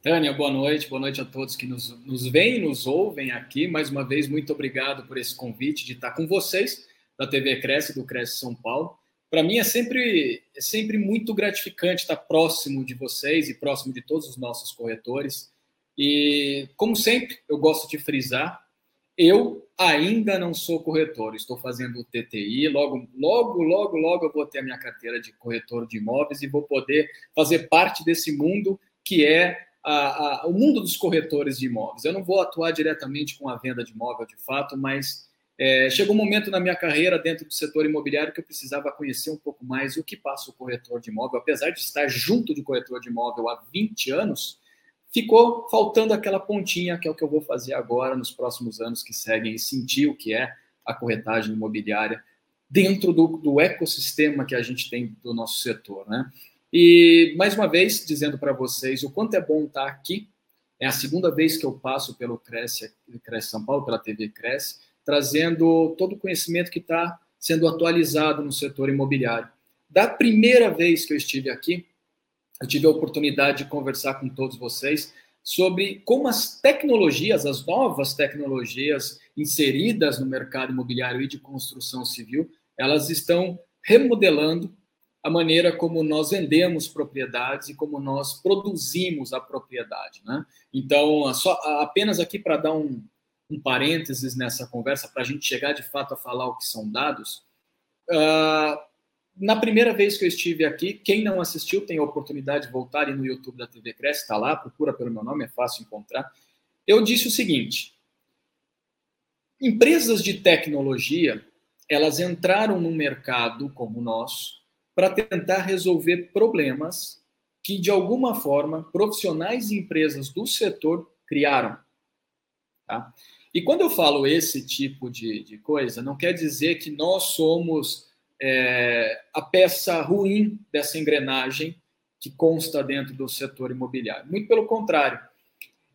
Tânia, boa noite, boa noite a todos que nos, nos veem e nos ouvem aqui. Mais uma vez, muito obrigado por esse convite de estar com vocês da TV Cresce, do Cresce São Paulo. Para mim é sempre, é sempre muito gratificante estar próximo de vocês e próximo de todos os nossos corretores. E, como sempre, eu gosto de frisar, eu ainda não sou corretor, estou fazendo o TTI, logo, logo, logo, logo eu vou ter a minha carteira de corretor de imóveis e vou poder fazer parte desse mundo que é a, a, o mundo dos corretores de imóveis. Eu não vou atuar diretamente com a venda de imóvel de fato, mas é, chegou um momento na minha carreira dentro do setor imobiliário que eu precisava conhecer um pouco mais o que passa o corretor de imóvel. Apesar de estar junto de corretor de imóvel há 20 anos, ficou faltando aquela pontinha que é o que eu vou fazer agora nos próximos anos que seguem e sentir o que é a corretagem imobiliária dentro do, do ecossistema que a gente tem do nosso setor, né? E mais uma vez dizendo para vocês o quanto é bom estar aqui. É a segunda vez que eu passo pelo Cresce, Cresce São Paulo, pela TV Cresce, trazendo todo o conhecimento que está sendo atualizado no setor imobiliário. Da primeira vez que eu estive aqui, eu tive a oportunidade de conversar com todos vocês sobre como as tecnologias, as novas tecnologias inseridas no mercado imobiliário e de construção civil, elas estão remodelando a maneira como nós vendemos propriedades e como nós produzimos a propriedade. Né? Então, só, apenas aqui para dar um, um parênteses nessa conversa, para a gente chegar de fato a falar o que são dados, uh, na primeira vez que eu estive aqui, quem não assistiu tem a oportunidade de voltar e no YouTube da TV Cresce, está lá, procura pelo meu nome, é fácil encontrar. Eu disse o seguinte: empresas de tecnologia, elas entraram no mercado como o nosso para tentar resolver problemas que, de alguma forma, profissionais e empresas do setor criaram. Tá? E quando eu falo esse tipo de, de coisa, não quer dizer que nós somos é, a peça ruim dessa engrenagem que consta dentro do setor imobiliário. Muito pelo contrário.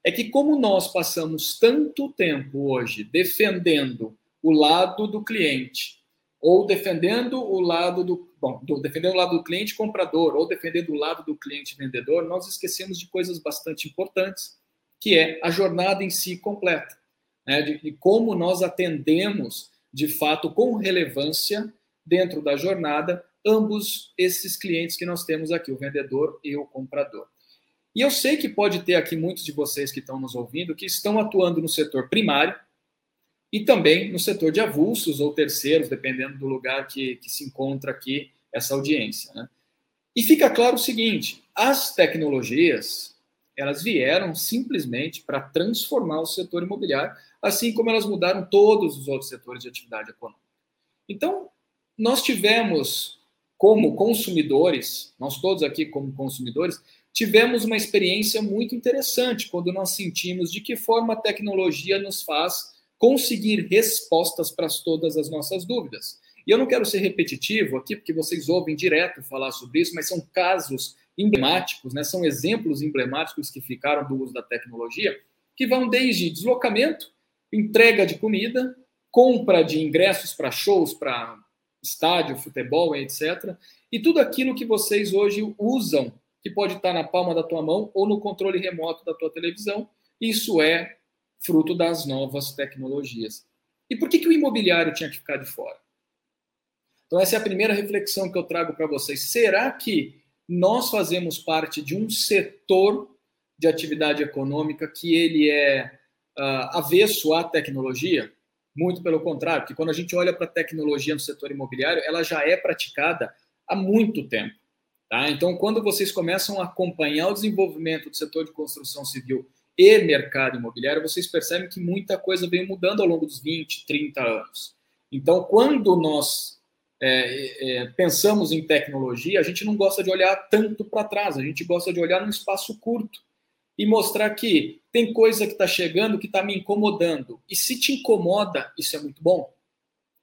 É que, como nós passamos tanto tempo hoje defendendo o lado do cliente, ou defendendo o lado do. Bom, defendendo o lado do cliente comprador, ou defendendo o lado do cliente vendedor, nós esquecemos de coisas bastante importantes, que é a jornada em si completa. Né, de, de como nós atendemos, de fato, com relevância, dentro da jornada ambos esses clientes que nós temos aqui, o vendedor e o comprador. E eu sei que pode ter aqui muitos de vocês que estão nos ouvindo que estão atuando no setor primário e também no setor de avulsos ou terceiros, dependendo do lugar que, que se encontra aqui essa audiência. Né? E fica claro o seguinte: as tecnologias elas vieram simplesmente para transformar o setor imobiliário, assim como elas mudaram todos os outros setores de atividade econômica. Então, nós tivemos, como consumidores, nós todos aqui como consumidores, tivemos uma experiência muito interessante quando nós sentimos de que forma a tecnologia nos faz conseguir respostas para todas as nossas dúvidas. E eu não quero ser repetitivo aqui, porque vocês ouvem direto falar sobre isso, mas são casos emblemáticos, né? são exemplos emblemáticos que ficaram do uso da tecnologia, que vão desde deslocamento, entrega de comida, compra de ingressos para shows, para estádio, futebol, etc. E tudo aquilo que vocês hoje usam, que pode estar na palma da tua mão ou no controle remoto da tua televisão, isso é fruto das novas tecnologias. E por que, que o imobiliário tinha que ficar de fora? Então, essa é a primeira reflexão que eu trago para vocês. Será que nós fazemos parte de um setor de atividade econômica que ele é uh, avesso à tecnologia? Muito pelo contrário, porque quando a gente olha para a tecnologia no setor imobiliário, ela já é praticada há muito tempo. Tá? Então, quando vocês começam a acompanhar o desenvolvimento do setor de construção civil e mercado imobiliário, vocês percebem que muita coisa veio mudando ao longo dos 20, 30 anos. Então, quando nós é, é, pensamos em tecnologia, a gente não gosta de olhar tanto para trás, a gente gosta de olhar num espaço curto. e mostrar que tem coisa que está chegando que está me incomodando. E se te incomoda, isso é muito bom.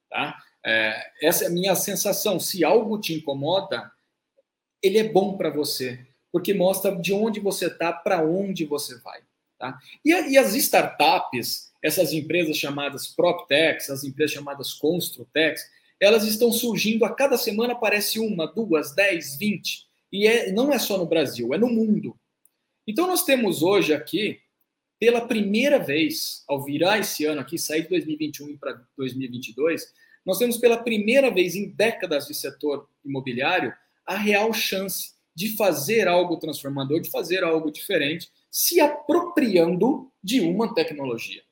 Tá? É, essa é a minha sensação. Se algo te incomoda, ele é bom para você, porque mostra de onde você está, para onde você vai. Tá? E, e, as startups, essas empresas chamadas PropTechs, as empresas chamadas Construtex, elas estão surgindo a cada semana, aparece uma, duas, dez, vinte. E é, não é só no Brasil, é no mundo. Então nós temos hoje aqui, pela primeira vez, ao virar esse ano aqui, sair de 2021 para 2022, nós temos pela primeira vez em décadas de setor imobiliário a real chance de fazer algo transformador, de fazer algo diferente, se apropriando de uma tecnologia.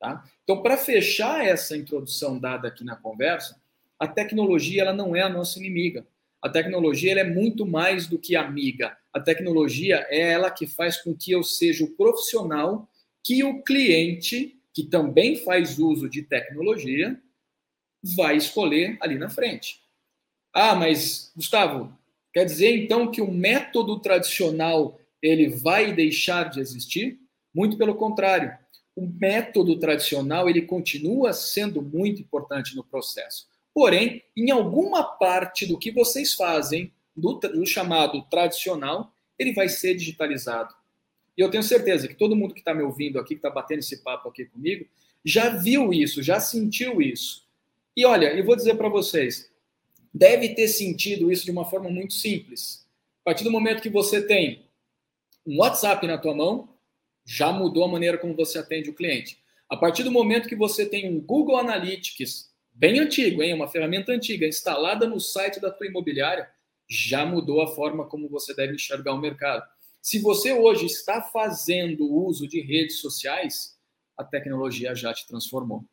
Tá? Então, para fechar essa introdução dada aqui na conversa, a tecnologia ela não é a nossa inimiga. A tecnologia é muito mais do que amiga. A tecnologia é ela que faz com que eu seja o profissional que o cliente, que também faz uso de tecnologia, vai escolher ali na frente. Ah, mas Gustavo, quer dizer então que o método tradicional ele vai deixar de existir? Muito pelo contrário. O método tradicional ele continua sendo muito importante no processo. Porém, em alguma parte do que vocês fazem, do, do chamado tradicional, ele vai ser digitalizado. E eu tenho certeza que todo mundo que está me ouvindo aqui, que está batendo esse papo aqui comigo, já viu isso, já sentiu isso. E olha, eu vou dizer para vocês, deve ter sentido isso de uma forma muito simples. A partir do momento que você tem um WhatsApp na tua mão, já mudou a maneira como você atende o cliente. A partir do momento que você tem um Google Analytics, bem antigo, hein, uma ferramenta antiga, instalada no site da tua imobiliária, já mudou a forma como você deve enxergar o mercado. Se você hoje está fazendo uso de redes sociais, a tecnologia já te transformou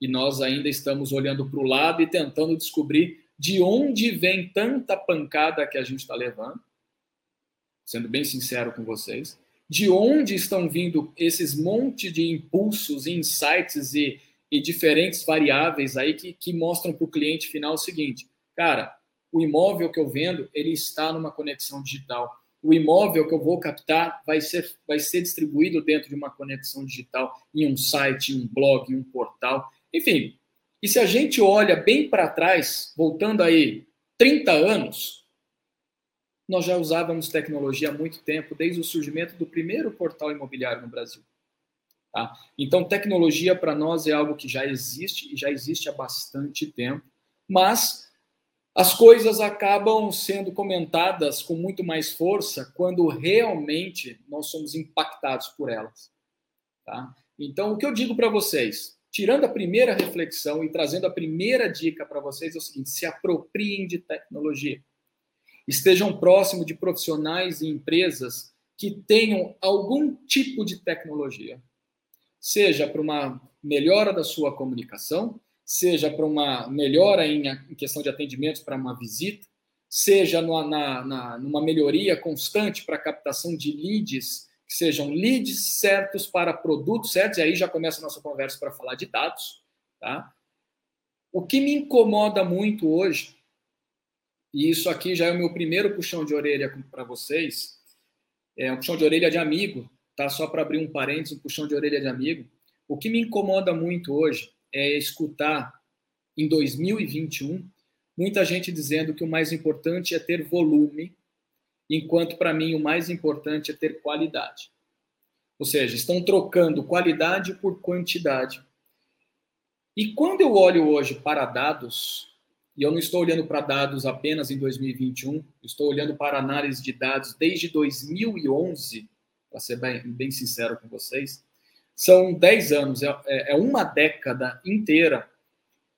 e nós ainda estamos olhando para o lado e tentando descobrir de onde vem tanta pancada que a gente está levando, sendo bem sincero com vocês, de onde estão vindo esses monte de impulsos, insights e, e diferentes variáveis aí que, que mostram para o cliente final o seguinte, cara, o imóvel que eu vendo, ele está numa conexão digital. O imóvel que eu vou captar vai ser, vai ser distribuído dentro de uma conexão digital, em um site, em um blog, em um portal. Enfim, e se a gente olha bem para trás, voltando aí 30 anos, nós já usávamos tecnologia há muito tempo, desde o surgimento do primeiro portal imobiliário no Brasil. Tá? Então, tecnologia para nós é algo que já existe e já existe há bastante tempo, mas as coisas acabam sendo comentadas com muito mais força quando realmente nós somos impactados por elas. Tá? Então, o que eu digo para vocês? Tirando a primeira reflexão e trazendo a primeira dica para vocês é o seguinte: se apropriem de tecnologia. Estejam próximo de profissionais e empresas que tenham algum tipo de tecnologia. Seja para uma melhora da sua comunicação, seja para uma melhora em, questão de atendimentos para uma visita, seja numa, na, numa melhoria constante para a captação de leads que sejam leads certos para produtos certos, e aí já começa a nossa conversa para falar de dados. Tá? O que me incomoda muito hoje, e isso aqui já é o meu primeiro puxão de orelha para vocês, é um puxão de orelha de amigo, tá? Só para abrir um parênteses, um puxão de orelha de amigo. O que me incomoda muito hoje é escutar em 2021 muita gente dizendo que o mais importante é ter volume enquanto para mim o mais importante é ter qualidade. Ou seja, estão trocando qualidade por quantidade. E quando eu olho hoje para dados, e eu não estou olhando para dados apenas em 2021, estou olhando para análise de dados desde 2011, para ser bem, bem, sincero com vocês, são 10 anos, é, é, é uma década inteira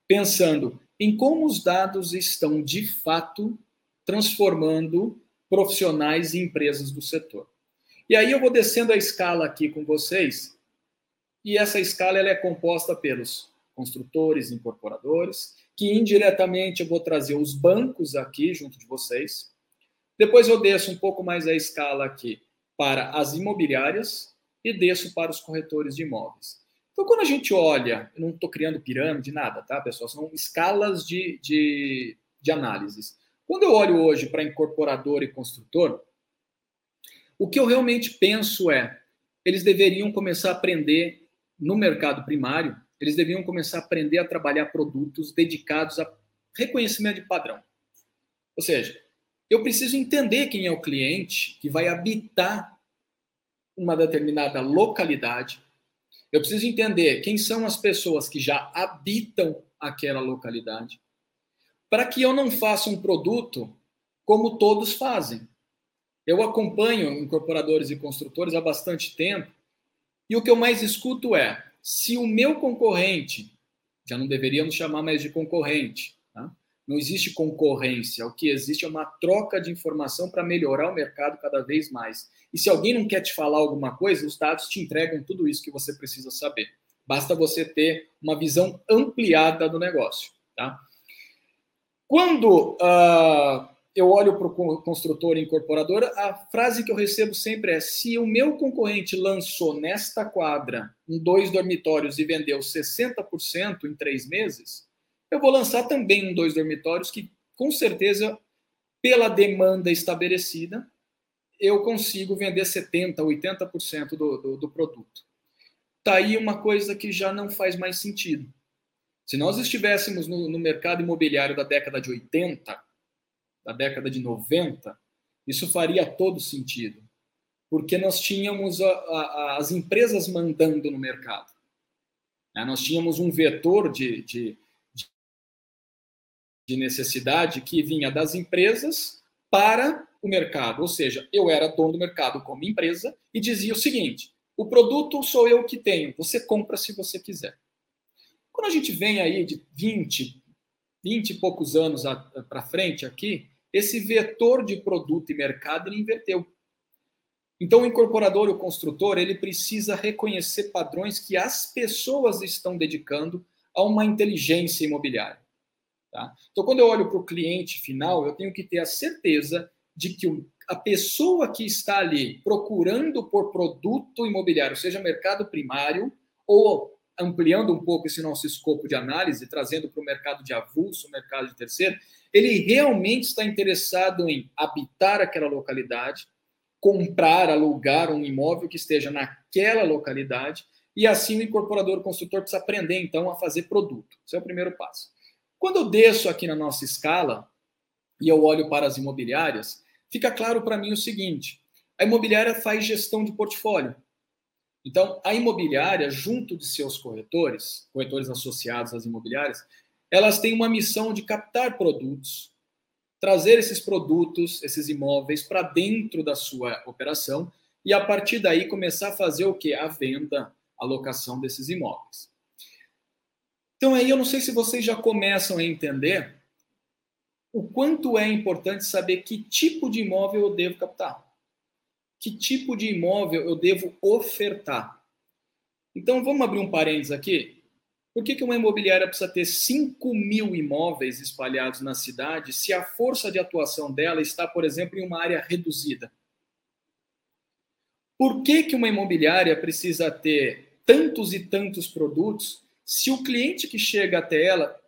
pensando em como os dados estão de fato transformando profissionais e empresas do setor. E aí eu vou descendo a escala aqui com vocês, e essa escala ela é composta pelos construtores, incorporadores, que indiretamente eu vou trazer os bancos aqui junto de vocês. Depois eu desço um pouco mais a escala aqui para as imobiliárias e desço para os corretores de imóveis. Então, quando a gente olha, eu não estou criando pirâmide, nada, tá, pessoal? São escalas de, de, de análises. Quando eu olho hoje para incorporador e construtor, O que eu realmente penso é, eles deveriam começar a aprender no mercado primário, eles deveriam começar a aprender a trabalhar produtos dedicados a reconhecimento de padrão. Ou seja, eu preciso entender quem é o cliente que vai habitar uma determinada localidade. Eu preciso entender quem são as pessoas que já habitam aquela localidade, para que eu não faça um produto como todos fazem. Eu acompanho incorporadores e construtores há bastante tempo e o que eu mais escuto é: se o meu concorrente, já não deveríamos chamar mais de concorrente, tá? não existe concorrência, o que existe é uma troca de informação para melhorar o mercado cada vez mais. E se alguém não quer te falar alguma coisa, os dados te entregam tudo isso que você precisa saber. Basta você ter uma visão ampliada do negócio. Tá? Quando uh, eu olho para o construtor e incorporadora, a frase que eu recebo sempre é: se o meu concorrente lançou nesta quadra um dois dormitórios e vendeu 60% em três meses, eu vou lançar também um dois dormitórios que, com certeza, pela demanda estabelecida, eu consigo vender 70%, 80% do, do, do produto. Está aí uma coisa que já não faz mais sentido. Se nós estivéssemos no, no mercado imobiliário da década de 80, da década de 90, isso faria todo sentido, porque nós tínhamos a, a, as empresas mandando no mercado. Né? Nós tínhamos um vetor de, de, de necessidade que vinha das empresas para o mercado, ou seja, eu era dono do mercado como empresa e dizia o seguinte: o produto sou eu que tenho, você compra se você quiser. Quando a gente vem aí de 20, 20 e poucos anos para frente aqui, esse vetor de produto e mercado ele inverteu. Então, o incorporador e o construtor ele precisa reconhecer padrões que as pessoas estão dedicando a uma inteligência imobiliária. Tá? Então, quando eu olho para o cliente final, eu tenho que ter a certeza de que a pessoa que está ali procurando por produto imobiliário, seja mercado primário ou ampliando um pouco esse nosso escopo de análise, trazendo para o mercado de avulso, mercado de terceiro, ele realmente está interessado em habitar aquela localidade, comprar, alugar um imóvel que esteja naquela localidade, e assim o incorporador o construtor precisa aprender, então, a fazer produto. Esse é o primeiro passo. Quando eu desço aqui na nossa escala e eu olho para as imobiliárias, fica claro para mim o seguinte: a imobiliária faz gestão de portfólio. Então, a imobiliária, junto de seus corretores, corretores associados às imobiliárias, elas têm uma missão de captar produtos, trazer esses produtos, esses imóveis para dentro da sua operação e a partir daí começar a fazer o que? A venda, a locação desses imóveis. Então aí eu não sei se vocês já começam a entender o quanto é importante saber que tipo de imóvel eu devo captar. Que tipo de imóvel eu devo ofertar. Então vamos abrir um parênteses aqui. Por que, que uma imobiliária precisa ter 5 mil imóveis espalhados na cidade se a força de atuação dela está, por exemplo, em uma área reduzida? Por que, que uma imobiliária precisa ter tantos e tantos produtos se o cliente que chega até ela,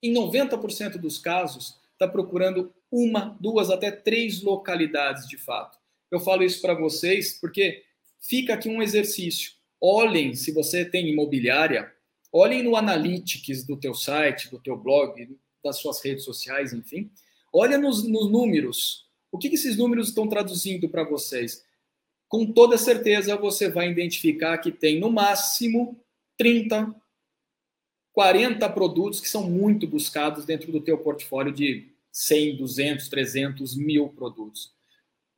em 90% dos casos, está procurando uma, duas, até três localidades de fato? Eu falo isso para vocês porque fica aqui um exercício. Olhem se você tem imobiliária Olhem no analytics do teu site, do teu blog, das suas redes sociais, enfim. Olha nos, nos números. O que, que esses números estão traduzindo para vocês? Com toda certeza você vai identificar que tem no máximo 30, 40 produtos que são muito buscados dentro do teu portfólio de 100, 200, 300, mil produtos.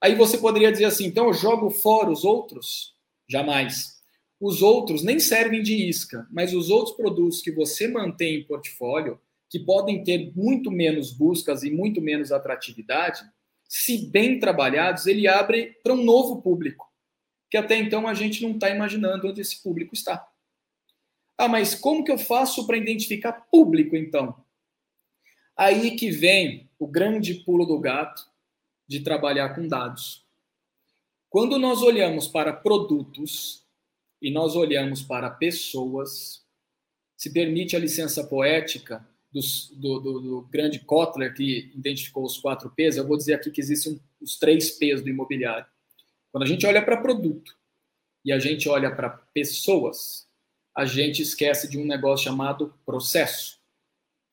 Aí você poderia dizer assim, então eu jogo fora os outros? Jamais. Os outros nem servem de isca, mas os outros produtos que você mantém em portfólio, que podem ter muito menos buscas e muito menos atratividade, se bem trabalhados, ele abre para um novo público, que até então a gente não está imaginando onde esse público está. Ah, mas como que eu faço para identificar público, então? Aí que vem o grande pulo do gato de trabalhar com dados. Quando nós olhamos para produtos e nós olhamos para pessoas, se permite a licença poética do, do, do, do, grande Kotler, que identificou os quatro P's, eu vou dizer aqui que existem os três P's do imobiliário. Quando a gente olha para produto e a gente olha para pessoas, a gente esquece de um negócio chamado processo,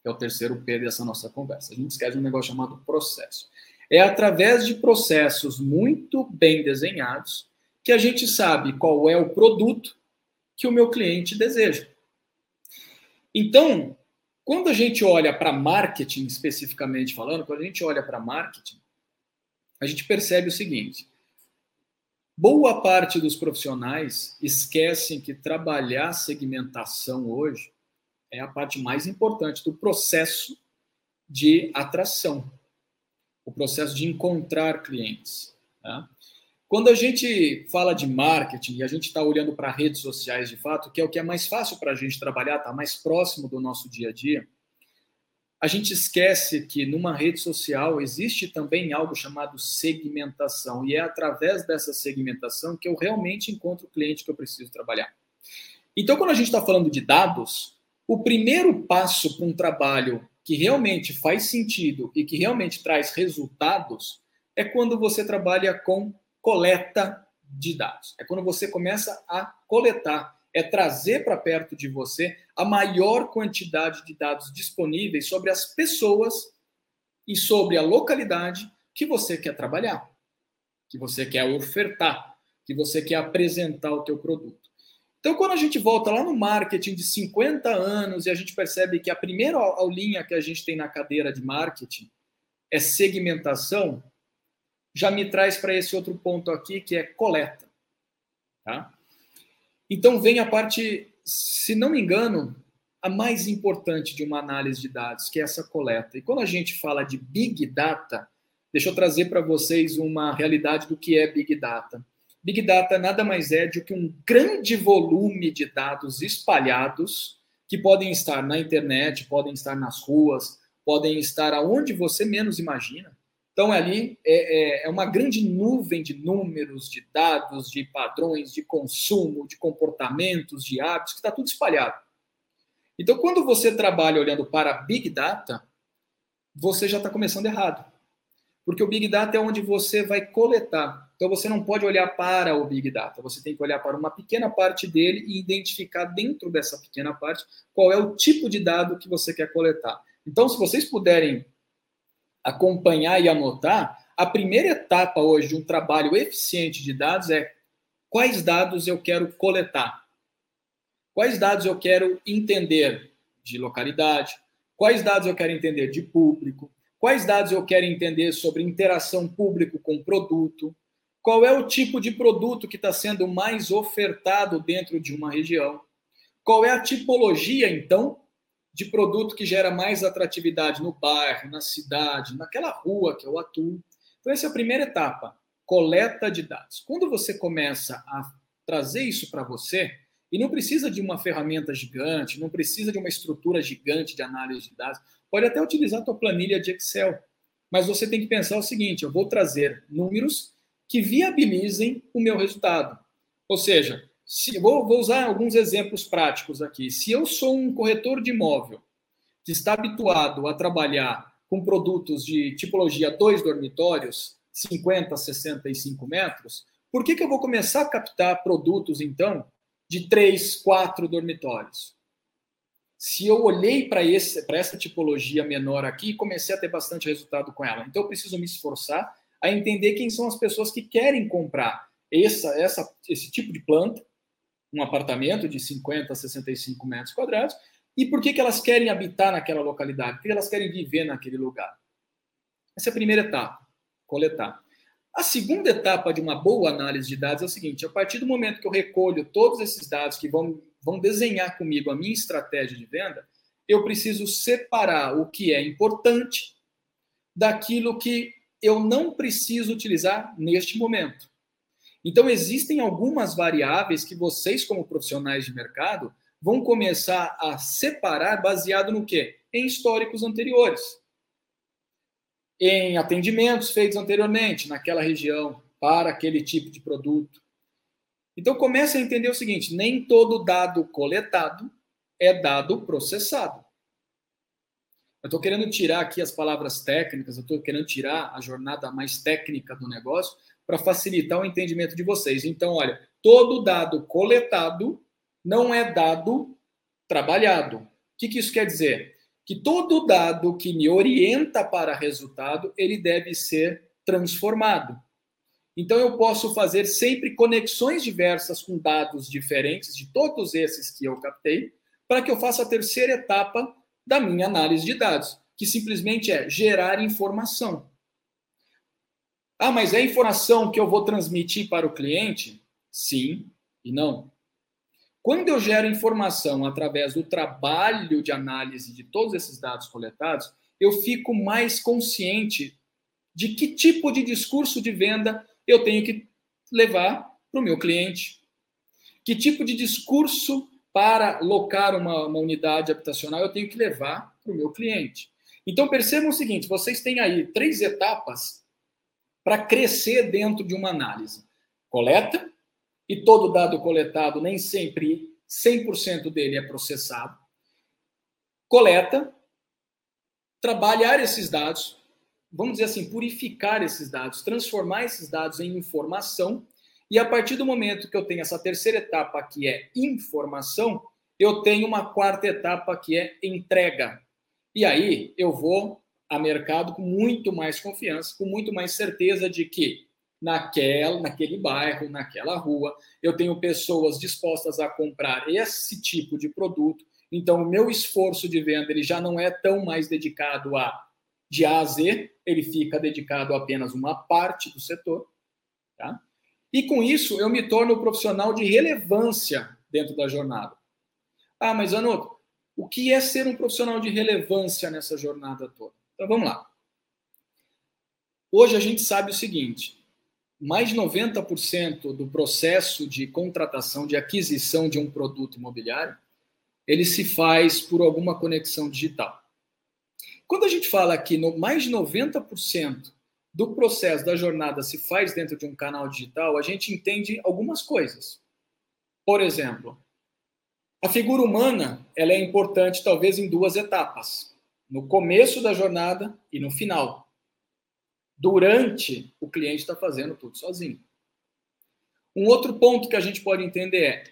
que é o terceiro P dessa nossa conversa. A gente esquece de um negócio chamado processo. É através de processos muito bem desenhados que a gente sabe qual é o produto que o meu cliente deseja. Então, quando a gente olha para marketing, especificamente falando, quando a gente olha para marketing, a gente percebe o seguinte: boa parte dos profissionais esquecem que trabalhar segmentação hoje é a parte mais importante do processo de atração, o processo de encontrar clientes. Tá? Quando a gente fala de marketing e a gente está olhando para redes sociais de fato, que é o que é mais fácil para a gente trabalhar, está mais próximo do nosso dia a dia, a gente esquece que numa rede social existe também algo chamado segmentação, e é através dessa segmentação que eu realmente encontro o cliente que eu preciso trabalhar. Então, quando a gente está falando de dados, o primeiro passo para um trabalho que realmente faz sentido e que realmente traz resultados é quando você trabalha com coleta de dados. É quando você começa a coletar, é trazer para perto de você a maior quantidade de dados disponíveis sobre as pessoas e sobre a localidade que você quer trabalhar, que você quer ofertar, que você quer apresentar o teu produto. Então, quando a gente volta lá no marketing de 50 anos e a gente percebe que a primeira aulinha que a gente tem na cadeira de marketing é segmentação, já me traz para esse outro ponto aqui, que é coleta. Tá? Então vem a parte, se não me engano, a mais importante de uma análise de dados, que é essa coleta. E quando a gente fala de Big Data, deixa eu trazer para vocês uma realidade do que é Big Data. Big Data nada mais é do que um grande volume de dados espalhados que podem estar na internet, podem estar nas ruas, podem estar aonde você menos imagina. Então, ali é, é, é, uma grande nuvem de números, de dados, de padrões de consumo, de comportamentos, de hábitos, que está tudo espalhado. Então, quando você trabalha olhando para Big Data, você já está começando errado. Porque o Big Data é onde você vai coletar. Então, você não pode olhar para o Big Data, você tem que olhar para uma pequena parte dele e identificar dentro dessa pequena parte qual é o tipo de dado que você quer coletar. Então, se vocês puderem acompanhar e anotar, a primeira etapa hoje de um trabalho eficiente de dados é quais dados eu quero coletar, quais dados eu quero entender de localidade, quais dados eu quero entender de público, quais dados eu quero entender sobre interação público com produto, qual é o tipo de produto que está sendo mais ofertado dentro de uma região, qual é a tipologia, então, de produto que gera mais atratividade no bairro, na cidade, naquela rua que eu atuo. Então, essa é a primeira etapa, coleta de dados. Quando você começa a trazer isso para você, e não precisa de uma ferramenta gigante, não precisa de uma estrutura gigante de análise de dados, pode até utilizar a tua planilha de Excel, mas você tem que pensar o seguinte, eu vou trazer números que viabilizem o meu resultado. Ou seja, se, vou, vou usar alguns exemplos práticos aqui. Se eu sou um corretor de imóvel que está habituado a trabalhar com produtos de tipologia dois dormitórios, 50, 65 metros, por que, que eu vou começar a captar produtos, então, de três, quatro dormitórios? Se eu olhei para essa tipologia menor aqui, comecei a ter bastante resultado com ela. Então, eu preciso me esforçar a entender quem são as pessoas que querem comprar essa, essa, esse tipo de planta um apartamento de 50 a 65 metros quadrados, e por que, que elas querem habitar naquela localidade, por que elas querem viver naquele lugar. Essa é a primeira etapa, coletar. A segunda etapa de uma boa análise de dados é o seguinte: a partir do momento que eu recolho todos esses dados que vão, vão desenhar comigo a minha estratégia de venda, eu preciso separar o que é importante daquilo que eu não preciso utilizar neste momento. Então, existem algumas variáveis que vocês, como profissionais de mercado, vão começar a separar baseado no quê? Em históricos anteriores. Em atendimentos feitos anteriormente naquela região para aquele tipo de produto. Então, comece a entender o seguinte: nem todo dado coletado é dado processado. Eu estou querendo tirar aqui as palavras técnicas, eu estou querendo tirar a jornada mais técnica do negócio para facilitar o entendimento de vocês. Então, olha, todo dado coletado não é dado trabalhado. O que, que isso quer dizer? Que todo dado que me orienta para resultado, ele deve ser transformado. Então, eu posso fazer sempre conexões diversas com dados diferentes de todos esses que eu captei, para que eu faça a terceira etapa da minha análise de dados, que simplesmente é gerar informação. Ah, mas é informação que eu vou transmitir para o cliente? Sim e não. Quando eu gero informação através do trabalho de análise de todos esses dados coletados, eu fico mais consciente de que tipo de discurso de venda eu tenho que levar para o meu cliente. Que tipo de discurso para locar uma, uma unidade habitacional eu tenho que levar para o meu cliente. Então percebam o seguinte: vocês têm aí três etapas para crescer dentro de uma análise: coleta, e todo dado coletado nem sempre 100% dele é processado. Coleta, trabalhar esses dados, vamos dizer assim, purificar esses dados, transformar esses dados em informação e a partir do momento que eu tenho essa terceira etapa, que é informação, eu tenho uma quarta etapa, que é entrega. E aí eu vou a mercado com muito mais confiança, com muito mais certeza de que naquela, naquele bairro, naquela rua, eu tenho pessoas dispostas a comprar esse tipo de produto. Então, o meu esforço de venda ele já não é tão mais dedicado a de A a Z, ele fica dedicado a apenas uma parte do setor. Tá? E com isso, eu me torno um profissional de relevância dentro da jornada. Ah, mas Anoto, o que é ser um profissional de relevância nessa jornada toda? Então vamos lá. Hoje a gente sabe o seguinte: mais de 90% do processo de contratação, de aquisição de um produto imobiliário, ele se faz por alguma conexão digital. Quando a gente fala que no, mais de 90% do processo da jornada se faz dentro de um canal digital, a gente entende algumas coisas. Por exemplo, a figura humana ela é importante talvez em duas etapas: no começo da jornada e no final. Durante, o cliente está fazendo tudo sozinho. Um outro ponto que a gente pode entender é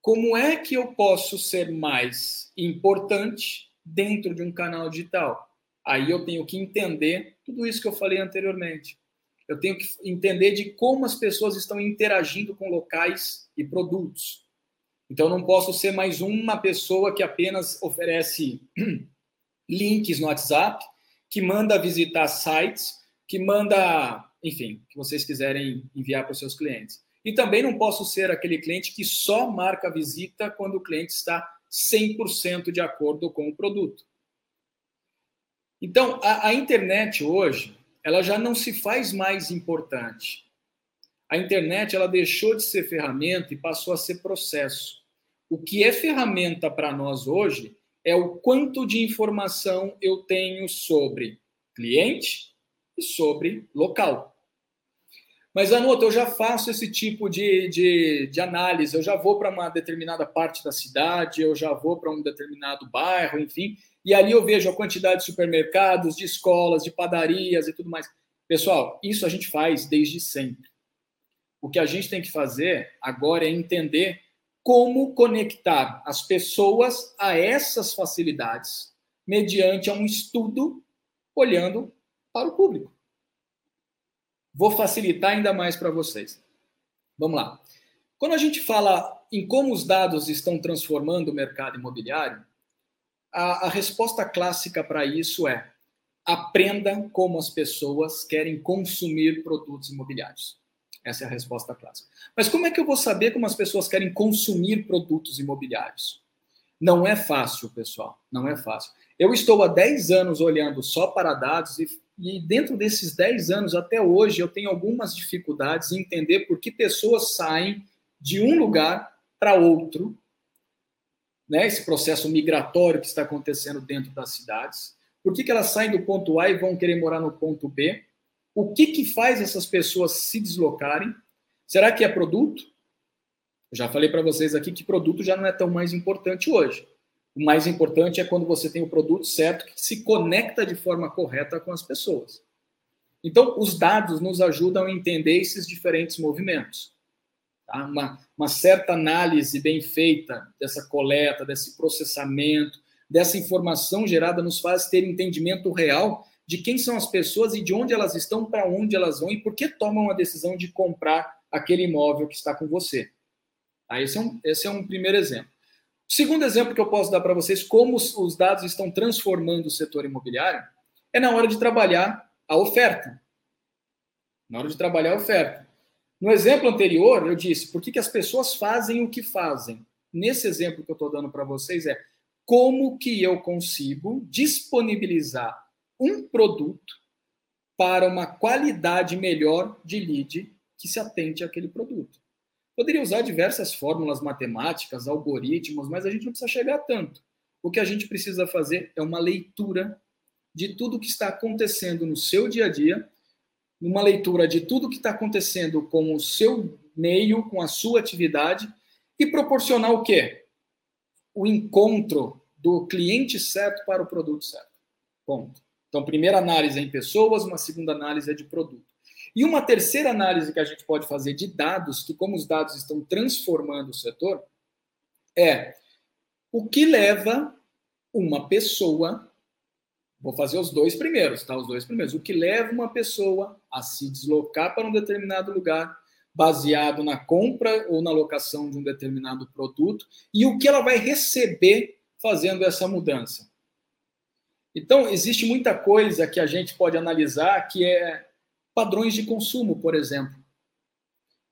como é que eu posso ser mais importante dentro de um canal digital? Aí eu tenho que entender tudo isso que eu falei anteriormente. Eu tenho que entender de como as pessoas estão interagindo com locais e produtos. Então, não posso ser mais uma pessoa que apenas oferece links no WhatsApp, que manda visitar sites, que manda, enfim, que vocês quiserem enviar para os seus clientes. E também não posso ser aquele cliente que só marca a visita quando o cliente está 100% de acordo com o produto. Então, a, a internet hoje, ela já não se faz mais importante. A internet, ela deixou de ser ferramenta e passou a ser processo. O que é ferramenta para nós hoje é o quanto de informação eu tenho sobre cliente e sobre local. Mas, Anota, eu já faço esse tipo de, de, de análise, eu já vou para uma determinada parte da cidade, eu já vou para um determinado bairro, enfim, e ali eu vejo a quantidade de supermercados, de escolas, de padarias e tudo mais. Pessoal, isso a gente faz desde sempre. O que a gente tem que fazer agora é entender como conectar as pessoas a essas facilidades mediante um estudo olhando para o público. Vou facilitar ainda mais para vocês. Vamos lá. Quando a gente fala em como os dados estão transformando o mercado imobiliário, a, a resposta clássica para isso é aprenda como as pessoas querem consumir produtos imobiliários. Essa é a resposta clássica. Mas como é que eu vou saber como as pessoas querem consumir produtos imobiliários? Não é fácil, pessoal. Não é fácil. Eu estou há 10 anos olhando só para dados e, e dentro desses 10 anos até hoje eu tenho algumas dificuldades em entender por que pessoas saem de um lugar para outro né, esse processo migratório que está acontecendo dentro das cidades? Por que, que elas saem do ponto A e vão querer morar no ponto B? O que, que faz essas pessoas se deslocarem? Será que é produto? Eu já falei para vocês aqui que produto já não é tão mais importante hoje. O mais importante é quando você tem o produto certo que se conecta de forma correta com as pessoas. Então, os dados nos ajudam a entender esses diferentes movimentos. Tá? Uma, uma certa análise bem feita dessa coleta, desse processamento, dessa informação gerada nos faz ter entendimento real de quem são as pessoas e de onde elas estão, para onde elas vão e por que tomam a decisão de comprar aquele imóvel que está com você. Tá? Esse, é um, esse é um primeiro exemplo. Segundo exemplo que eu posso dar para vocês, como os dados estão transformando o setor imobiliário, é na hora de trabalhar a oferta. Na hora de trabalhar a oferta. No exemplo anterior, eu disse por que, que as pessoas fazem o que fazem. Nesse exemplo que eu estou dando para vocês é como que eu consigo disponibilizar um produto para uma qualidade melhor de lead que se atente àquele produto. Poderia usar diversas fórmulas matemáticas, algoritmos, mas a gente não precisa chegar tanto. O que a gente precisa fazer é uma leitura de tudo que está acontecendo no seu dia a dia, uma leitura de tudo que está acontecendo com o seu meio, com a sua atividade, e proporcionar o quê? O encontro do cliente certo para o produto certo. Ponto. Então, primeira análise é em pessoas, uma segunda análise é de produto. E uma terceira análise que a gente pode fazer de dados, que como os dados estão transformando o setor, é o que leva uma pessoa, vou fazer os dois primeiros, tá? Os dois primeiros. O que leva uma pessoa a se deslocar para um determinado lugar, baseado na compra ou na locação de um determinado produto, e o que ela vai receber fazendo essa mudança. Então, existe muita coisa que a gente pode analisar que é Padrões de consumo, por exemplo.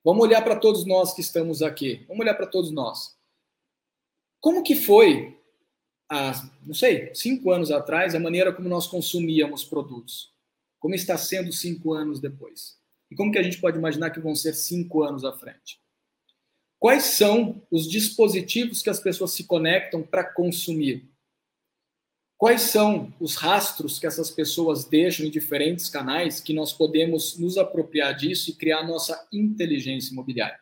Vamos olhar para todos nós que estamos aqui. Vamos olhar para todos nós. Como que foi, há, não sei, cinco anos atrás, a maneira como nós consumíamos produtos? Como está sendo cinco anos depois? E como que a gente pode imaginar que vão ser cinco anos à frente? Quais são os dispositivos que as pessoas se conectam para consumir? Quais são os rastros que essas pessoas deixam em diferentes canais que nós podemos nos apropriar disso e criar nossa inteligência imobiliária?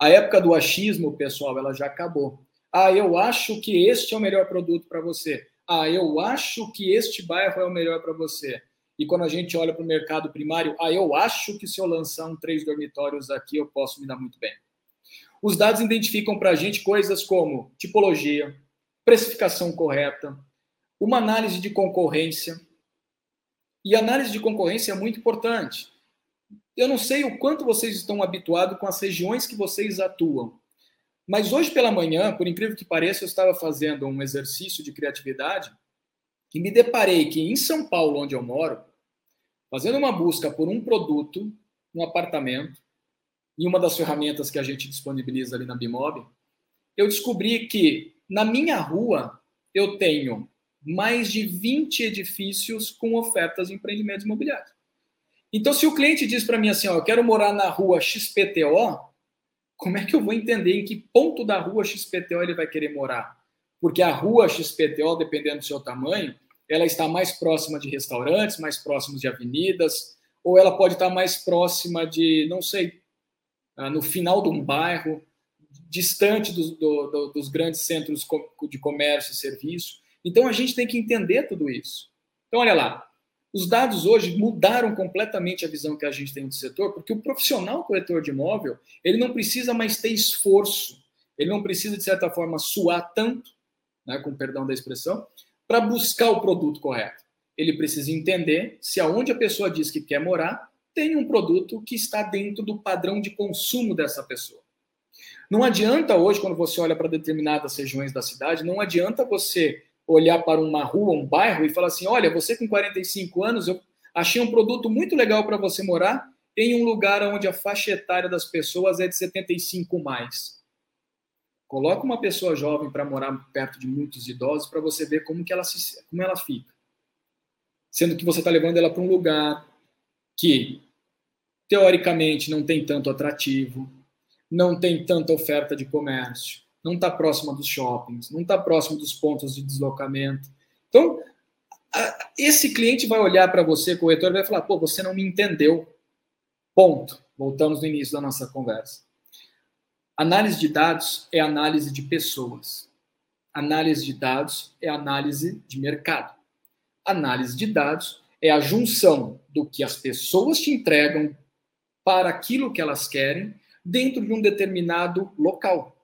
A época do achismo, pessoal, ela já acabou. Ah, eu acho que este é o melhor produto para você. Ah, eu acho que este bairro é o melhor para você. E quando a gente olha para o mercado primário, ah, eu acho que se eu lançar um três dormitórios aqui, eu posso me dar muito bem. Os dados identificam para a gente coisas como tipologia, precificação correta, uma análise de concorrência. E análise de concorrência é muito importante. Eu não sei o quanto vocês estão habituados com as regiões que vocês atuam, mas hoje pela manhã, por incrível que pareça, eu estava fazendo um exercício de criatividade e me deparei que em São Paulo, onde eu moro, fazendo uma busca por um produto, um apartamento, em uma das ferramentas que a gente disponibiliza ali na Bimob, eu descobri que na minha rua eu tenho mais de 20 edifícios com ofertas de empreendimentos imobiliários. Então, se o cliente diz para mim assim, ó, eu quero morar na rua XPTO, como é que eu vou entender em que ponto da rua XPTO ele vai querer morar? Porque a rua XPTO, dependendo do seu tamanho, ela está mais próxima de restaurantes, mais próxima de avenidas, ou ela pode estar mais próxima de, não sei, ah, no final de um bairro, distante do, do, dos grandes centros de comércio e serviço. Então a gente tem que entender tudo isso. Então, olha lá, os dados hoje mudaram completamente a visão que a gente tem do setor, porque o profissional corretor de imóvel, ele não precisa mais ter esforço, ele não precisa, de certa forma, suar tanto, né, com perdão da expressão, para buscar o produto correto. Ele precisa entender se aonde a pessoa diz que quer morar, tem um produto que está dentro do padrão de consumo dessa pessoa. Não adianta hoje, quando você olha para determinadas regiões da cidade, não adianta você olhar para uma rua, um bairro e falar assim: olha, você com 45 anos, eu achei um produto muito legal para você morar em um lugar onde a faixa etária das pessoas é de 75 mais. Coloca uma pessoa jovem para morar perto de muitos idosos para você ver como que ela se, como ela fica. Sendo que você está levando ela para um lugar que teoricamente não tem tanto atrativo, não tem tanta oferta de comércio, não está próxima dos shoppings, não está próximo dos pontos de deslocamento. Então, a, esse cliente vai olhar para você, corretor, e vai falar: pô, você não me entendeu. Ponto. Voltamos no início da nossa conversa. Análise de dados é análise de pessoas. Análise de dados é análise de mercado. Análise de dados é a junção do que as pessoas te entregam para aquilo que elas querem dentro de um determinado local.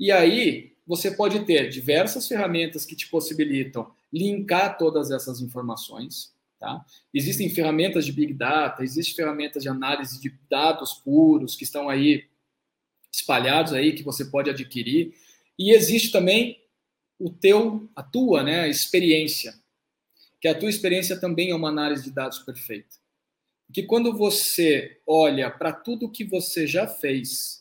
E aí, você pode ter diversas ferramentas que te possibilitam linkar todas essas informações. Tá? Existem ferramentas de Big Data, existem ferramentas de análise de dados puros que estão aí espalhados aí que você pode adquirir. E existe também o teu, a tua, né, experiência, que a tua experiência também é uma análise de dados perfeita. Que quando você olha para tudo que você já fez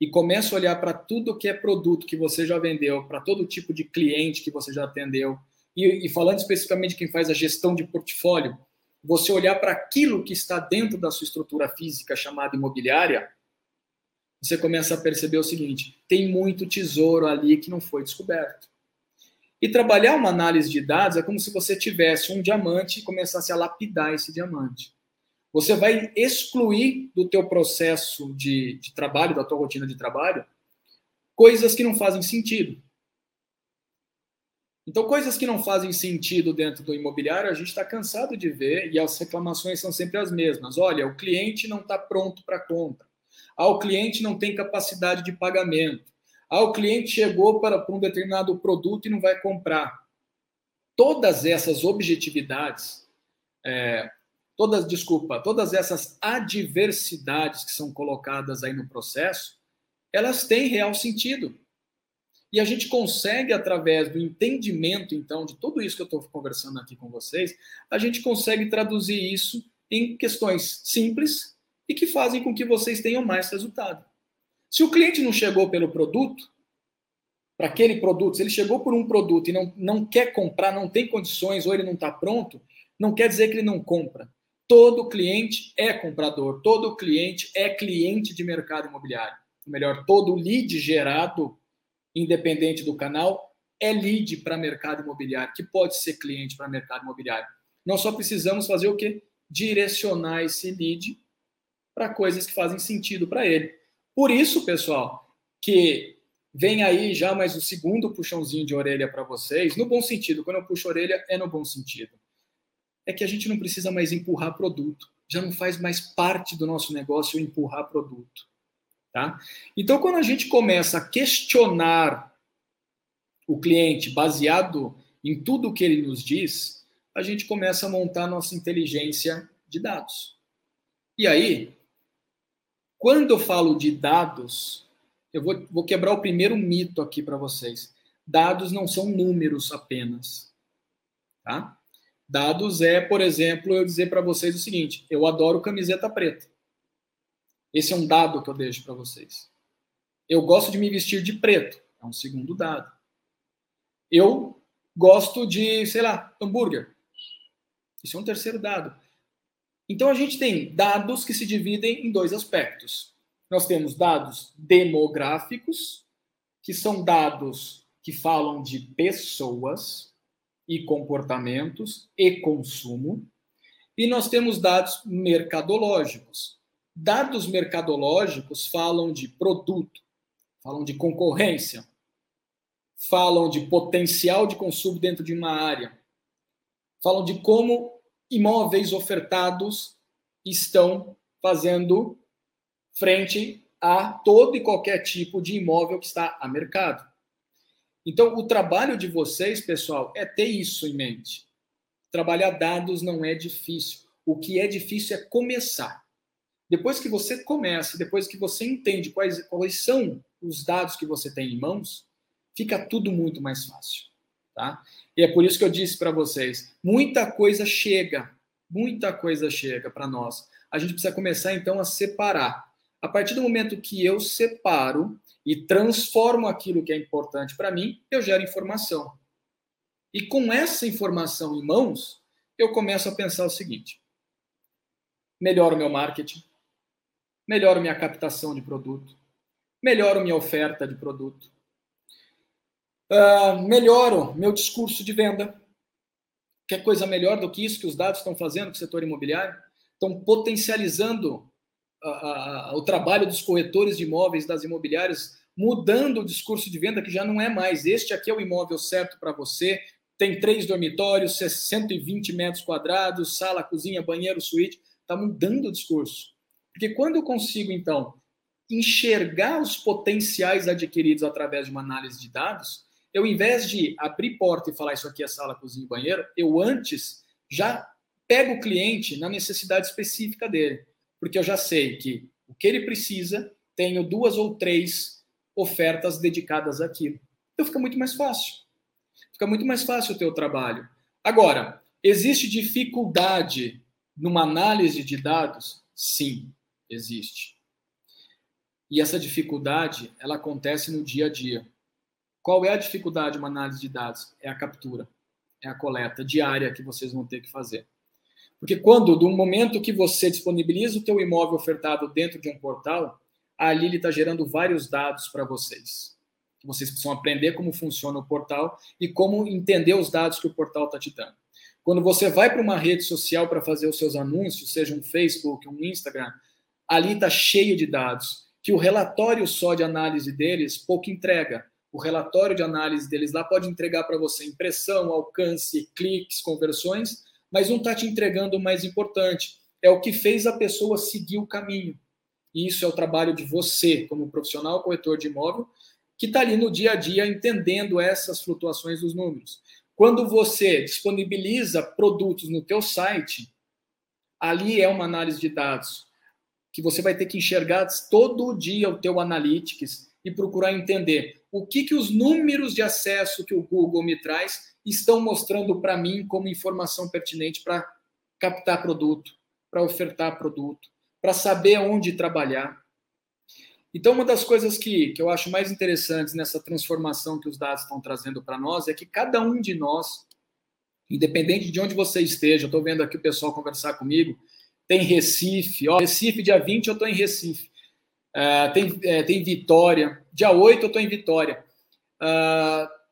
e começa a olhar para tudo que é produto que você já vendeu, para todo tipo de cliente que você já atendeu, e, e falando especificamente de quem faz a gestão de portfólio, você olhar para aquilo que está dentro da sua estrutura física chamada imobiliária, você começa a perceber o seguinte: tem muito tesouro ali que não foi descoberto. E trabalhar uma análise de dados é como se você tivesse um diamante e começasse a lapidar esse diamante. Você vai excluir do teu processo de, de trabalho, da tua rotina de trabalho, coisas que não fazem sentido. Então, coisas que não fazem sentido dentro do imobiliário, a gente está cansado de ver e as reclamações são sempre as mesmas. Olha, o cliente não está pronto para compra. Ah, o cliente não tem capacidade de pagamento. Ah, o cliente chegou para, para um determinado produto e não vai comprar. Todas essas objetividades, é, todas, desculpa, todas essas adversidades que são colocadas aí no processo, elas têm real sentido. E a gente consegue, através do entendimento, então, de tudo isso que eu estou conversando aqui com vocês, a gente consegue traduzir isso em questões simples e que fazem com que vocês tenham mais resultado. Se o cliente não chegou pelo produto, para aquele produto, se ele chegou por um produto e não, não quer comprar, não tem condições ou ele não está pronto, não quer dizer que ele não compra. Todo cliente é comprador, todo cliente é cliente de mercado imobiliário. Ou melhor, todo lead gerado independente do canal, é lead para mercado imobiliário, que pode ser cliente para mercado imobiliário. Nós só precisamos fazer o quê? Direcionar esse lead para coisas que fazem sentido para ele. Por isso, pessoal, que vem aí já mais o segundo puxãozinho de orelha para vocês, no bom sentido. Quando eu puxo orelha, é no bom sentido. É que a gente não precisa mais empurrar produto. Já não faz mais parte do nosso negócio empurrar produto. Tá? Então, quando a gente começa a questionar o cliente baseado em tudo que ele nos diz, a gente começa a montar nossa inteligência de dados. E aí, quando eu falo de dados, eu vou, vou quebrar o primeiro mito aqui para vocês. Dados não são números apenas. Tá? Dados é, por exemplo, eu dizer para vocês o seguinte: eu adoro camiseta preta. Esse é um dado que eu deixo para vocês. Eu gosto de me vestir de preto. É um segundo dado. Eu gosto de, sei lá, hambúrguer. Isso é um terceiro dado. Então a gente tem dados que se dividem em dois aspectos. Nós temos dados demográficos, que são dados que falam de pessoas e comportamentos e consumo, e nós temos dados mercadológicos, Dados mercadológicos falam de produto, falam de concorrência, falam de potencial de consumo dentro de uma área, falam de como imóveis ofertados estão fazendo frente a todo e qualquer tipo de imóvel que está a mercado. Então, o trabalho de vocês, pessoal, é ter isso em mente. Trabalhar dados não é difícil. O que é difícil é começar. Depois que você começa, depois que você entende quais, quais são os dados que você tem em mãos, fica tudo muito mais fácil. Tá? E é por isso que eu disse para vocês: muita coisa chega, muita coisa chega para nós. A gente precisa começar então a separar. A partir do momento que eu separo e transformo aquilo que é importante para mim, eu gero informação. E com essa informação em mãos, eu começo a pensar o seguinte: melhoro meu marketing, melhoro minha captação de produto, melhoro minha oferta de produto, uh, melhoro meu discurso de venda. Quer coisa melhor do que isso que os dados estão fazendo com o setor imobiliário? Estão potencializando uh, uh, o trabalho dos corretores de imóveis, das imobiliárias, mudando o discurso de venda que já não é mais este aqui é o imóvel certo para você, tem três dormitórios, 120 metros quadrados, sala, cozinha, banheiro, suíte. Está mudando o discurso. Porque quando eu consigo, então, enxergar os potenciais adquiridos através de uma análise de dados, eu, em vez de abrir porta e falar isso aqui é sala, cozinha e banheiro, eu antes já pego o cliente na necessidade específica dele. Porque eu já sei que o que ele precisa, tenho duas ou três ofertas dedicadas àquilo. Então fica muito mais fácil. Fica muito mais fácil o teu trabalho. Agora, existe dificuldade numa análise de dados? Sim, existe. E essa dificuldade, ela acontece no dia a dia. Qual é a dificuldade de uma análise de dados? É a captura, é a coleta diária que vocês vão ter que fazer. Porque quando, do momento que você disponibiliza o teu imóvel ofertado dentro de um portal, ali ele está gerando vários dados para vocês. Vocês precisam aprender como funciona o portal e como entender os dados que o portal está te dando. Quando você vai para uma rede social para fazer os seus anúncios, seja um Facebook, um Instagram, ali está cheio de dados, que o relatório só de análise deles pouco entrega. O relatório de análise deles lá pode entregar para você impressão, alcance, cliques, conversões, mas não está te entregando o mais importante. É o que fez a pessoa seguir o caminho. E isso é o trabalho de você, como profissional corretor de imóvel, que está ali no dia a dia entendendo essas flutuações dos números. Quando você disponibiliza produtos no teu site, ali é uma análise de dados que você vai ter que enxergar todo dia o teu analytics e procurar entender o que, que os números de acesso que o Google me traz estão mostrando para mim como informação pertinente para captar produto, para ofertar produto, para saber onde trabalhar. Então, uma das coisas que, que eu acho mais interessantes nessa transformação que os dados estão trazendo para nós é que cada um de nós, independente de onde você esteja, estou vendo aqui o pessoal conversar comigo, tem Recife, ó, Recife, dia 20 eu estou em Recife, uh, tem, uh, tem Vitória, dia 8 eu estou em Vitória. Uh,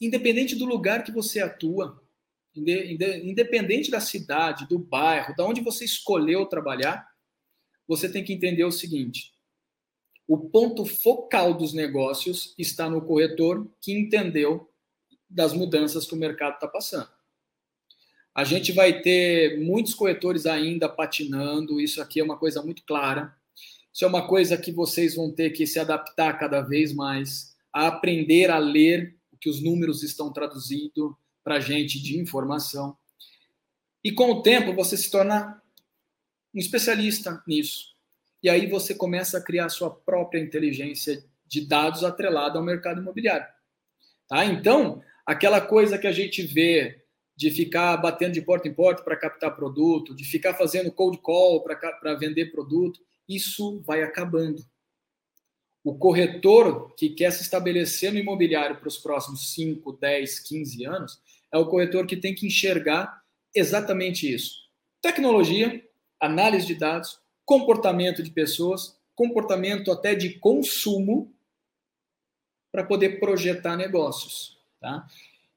independente do lugar que você atua, independente da cidade, do bairro, da onde você escolheu trabalhar, você tem que entender o seguinte: o ponto focal dos negócios está no corretor que entendeu das mudanças que o mercado está passando. A gente vai ter muitos corretores ainda patinando, isso aqui é uma coisa muito clara. Isso é uma coisa que vocês vão ter que se adaptar cada vez mais, a aprender a ler o que os números estão traduzindo para a gente de informação. E com o tempo você se torna um especialista nisso. E aí você começa a criar sua própria inteligência de dados atrelada ao mercado imobiliário. Tá? Então, aquela coisa que a gente vê de ficar batendo de porta em porta para captar produto, de ficar fazendo cold call para vender produto, isso vai acabando. O corretor que quer se estabelecer no imobiliário para os próximos 5, 10, 15 anos é o corretor que tem que enxergar exatamente isso. Tecnologia, análise de dados, comportamento de pessoas, comportamento até de consumo, para poder projetar negócios. Tá?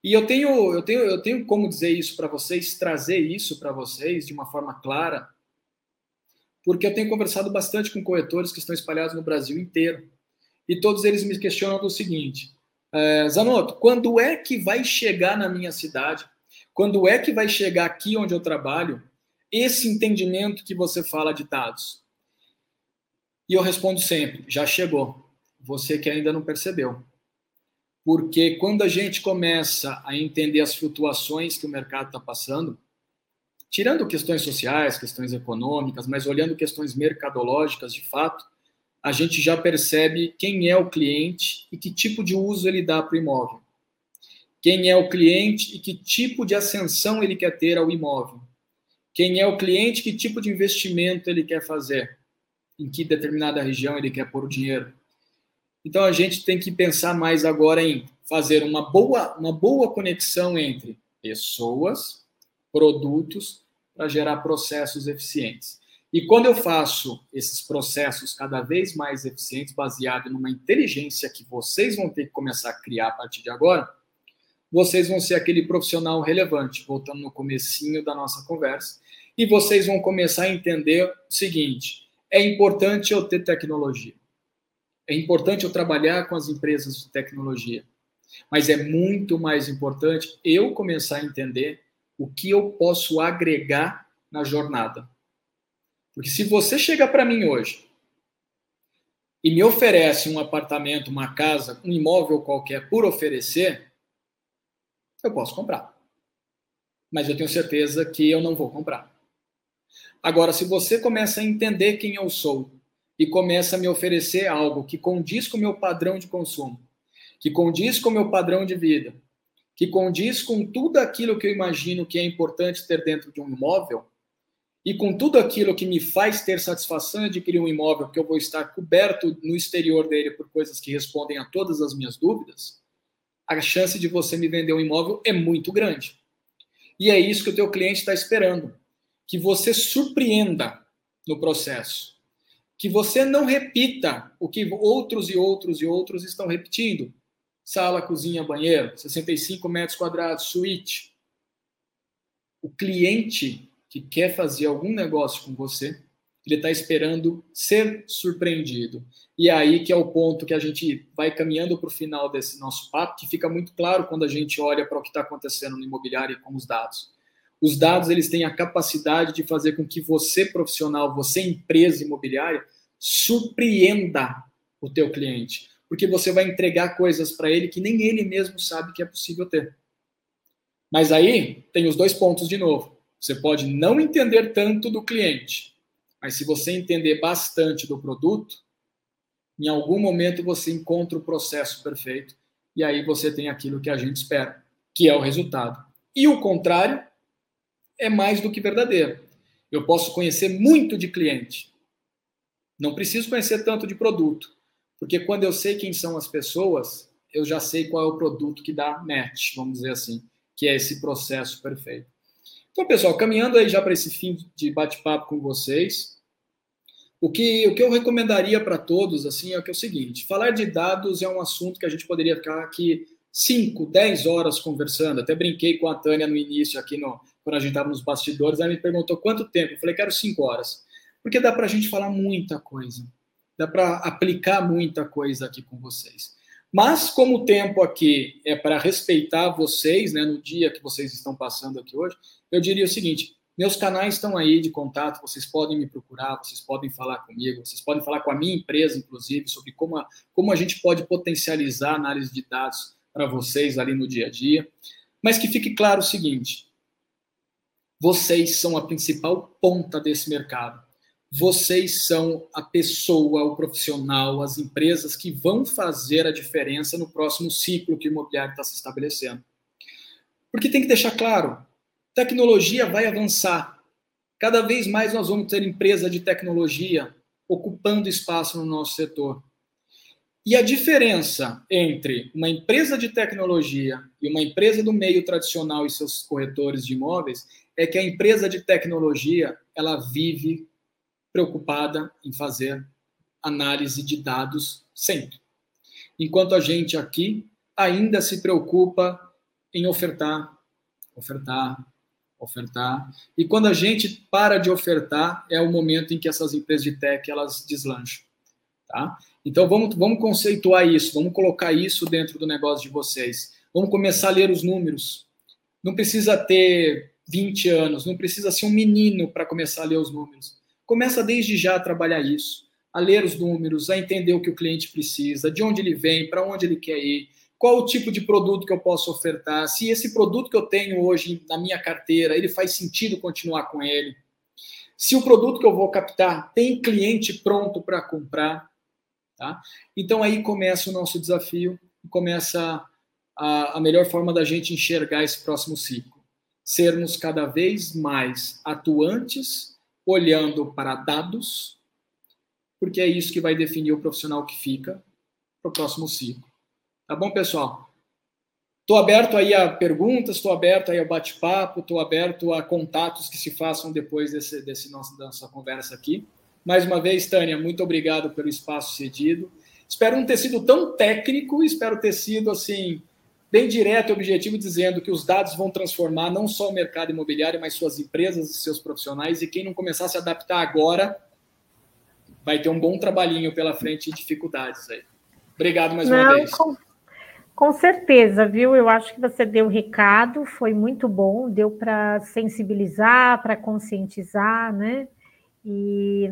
E eu tenho, eu tenho, eu tenho como dizer isso para vocês, trazer isso para vocês de uma forma clara, porque eu tenho conversado bastante com corretores que estão espalhados no Brasil inteiro. E todos eles me questionam do seguinte: é, Zanotto, quando é que vai chegar na minha cidade? Quando é que vai chegar aqui onde eu trabalho esse entendimento que você fala de dados? E eu respondo sempre: já chegou. Você que ainda não percebeu. Porque quando a gente começa a entender as flutuações que o mercado está passando, tirando questões sociais, questões econômicas, mas olhando questões mercadológicas de fato, a gente já percebe quem é o cliente e que tipo de uso ele dá para o imóvel. Quem é o cliente e que tipo de ascensão ele quer ter ao imóvel. Quem é o cliente, que tipo de investimento ele quer fazer, em que determinada região ele quer pôr o dinheiro. Então a gente tem que pensar mais agora em fazer uma boa, uma boa conexão entre pessoas, produtos, para gerar processos eficientes. E quando eu faço esses processos cada vez mais eficientes, baseado numa inteligência que vocês vão ter que começar a criar a partir de agora, vocês vão ser aquele profissional relevante, voltando no comecinho da nossa conversa, e vocês vão começar a entender o seguinte: é importante eu ter tecnologia. É importante eu trabalhar com as empresas de tecnologia. Mas é muito mais importante eu começar a entender o que eu posso agregar na jornada. Porque se você chega para mim hoje e me oferece um apartamento, uma casa, um imóvel qualquer por oferecer, eu posso comprar. Mas eu tenho certeza que eu não vou comprar. Agora, se você começa a entender quem eu sou e começa a me oferecer algo que condiz com o meu padrão de consumo, que condiz com o meu padrão de vida, que condiz com tudo aquilo que eu imagino que é importante ter dentro de um imóvel, e com tudo aquilo que me faz ter satisfação de adquirir um imóvel, porque eu vou estar coberto no exterior dele por coisas que respondem a todas as minhas dúvidas, a chance de você me vender um imóvel é muito grande. E é isso que o teu cliente está esperando, que você surpreenda no processo, que você não repita o que outros e outros e outros estão repetindo. Sala, cozinha, banheiro, 65 metros quadrados, suíte. O cliente que quer fazer algum negócio com você, ele está esperando ser surpreendido. E é aí que é o ponto que a gente vai caminhando para o final desse nosso papo, que fica muito claro quando a gente olha para o que está acontecendo no imobiliário e com os dados. Os dados eles têm a capacidade de fazer com que você profissional, você empresa imobiliária, surpreenda o teu cliente, porque você vai entregar coisas para ele que nem ele mesmo sabe que é possível ter. Mas aí tem os dois pontos de novo. Você pode não entender tanto do cliente, mas se você entender bastante do produto, em algum momento você encontra o processo perfeito e aí você tem aquilo que a gente espera, que é o resultado. E o contrário é mais do que verdadeiro. Eu posso conhecer muito de cliente, não preciso conhecer tanto de produto, porque quando eu sei quem são as pessoas, eu já sei qual é o produto que dá match, vamos dizer assim, que é esse processo perfeito. Então, pessoal, caminhando aí já para esse fim de bate-papo com vocês, o que, o que eu recomendaria para todos assim é, que é o seguinte: falar de dados é um assunto que a gente poderia ficar aqui 5, 10 horas conversando. Até brinquei com a Tânia no início, aqui no, quando a gente estava nos bastidores, ela me perguntou quanto tempo. Eu falei, quero 5 horas. Porque dá para a gente falar muita coisa, dá para aplicar muita coisa aqui com vocês. Mas, como o tempo aqui é para respeitar vocês, né, no dia que vocês estão passando aqui hoje, eu diria o seguinte: meus canais estão aí de contato, vocês podem me procurar, vocês podem falar comigo, vocês podem falar com a minha empresa, inclusive, sobre como a, como a gente pode potencializar a análise de dados para vocês ali no dia a dia. Mas que fique claro o seguinte: vocês são a principal ponta desse mercado vocês são a pessoa, o profissional, as empresas que vão fazer a diferença no próximo ciclo que o imobiliário está se estabelecendo. Porque tem que deixar claro, tecnologia vai avançar. Cada vez mais nós vamos ter empresa de tecnologia ocupando espaço no nosso setor. E a diferença entre uma empresa de tecnologia e uma empresa do meio tradicional e seus corretores de imóveis é que a empresa de tecnologia ela vive preocupada em fazer análise de dados sempre. Enquanto a gente aqui ainda se preocupa em ofertar, ofertar, ofertar. E quando a gente para de ofertar, é o momento em que essas empresas de tech elas deslancham, tá? Então vamos vamos conceituar isso, vamos colocar isso dentro do negócio de vocês. Vamos começar a ler os números. Não precisa ter 20 anos, não precisa ser um menino para começar a ler os números. Começa desde já a trabalhar isso, a ler os números, a entender o que o cliente precisa, de onde ele vem, para onde ele quer ir, qual o tipo de produto que eu posso ofertar, se esse produto que eu tenho hoje na minha carteira, ele faz sentido continuar com ele. Se o produto que eu vou captar tem cliente pronto para comprar, tá? Então aí começa o nosso desafio, começa a, a melhor forma da gente enxergar esse próximo ciclo. Sermos cada vez mais atuantes olhando para dados, porque é isso que vai definir o profissional que fica para o próximo ciclo. Tá bom, pessoal? Estou aberto aí a perguntas, estou aberto aí a bate-papo, estou aberto a contatos que se façam depois desse, desse nosso, dessa conversa aqui. Mais uma vez, Tânia, muito obrigado pelo espaço cedido. Espero não ter sido tão técnico, espero ter sido assim bem direto e objetivo, dizendo que os dados vão transformar não só o mercado imobiliário, mas suas empresas e seus profissionais, e quem não começar a se adaptar agora vai ter um bom trabalhinho pela frente e dificuldades aí. Obrigado mais Não, uma vez. Com, com certeza, viu? Eu acho que você deu o recado, foi muito bom, deu para sensibilizar, para conscientizar, né? E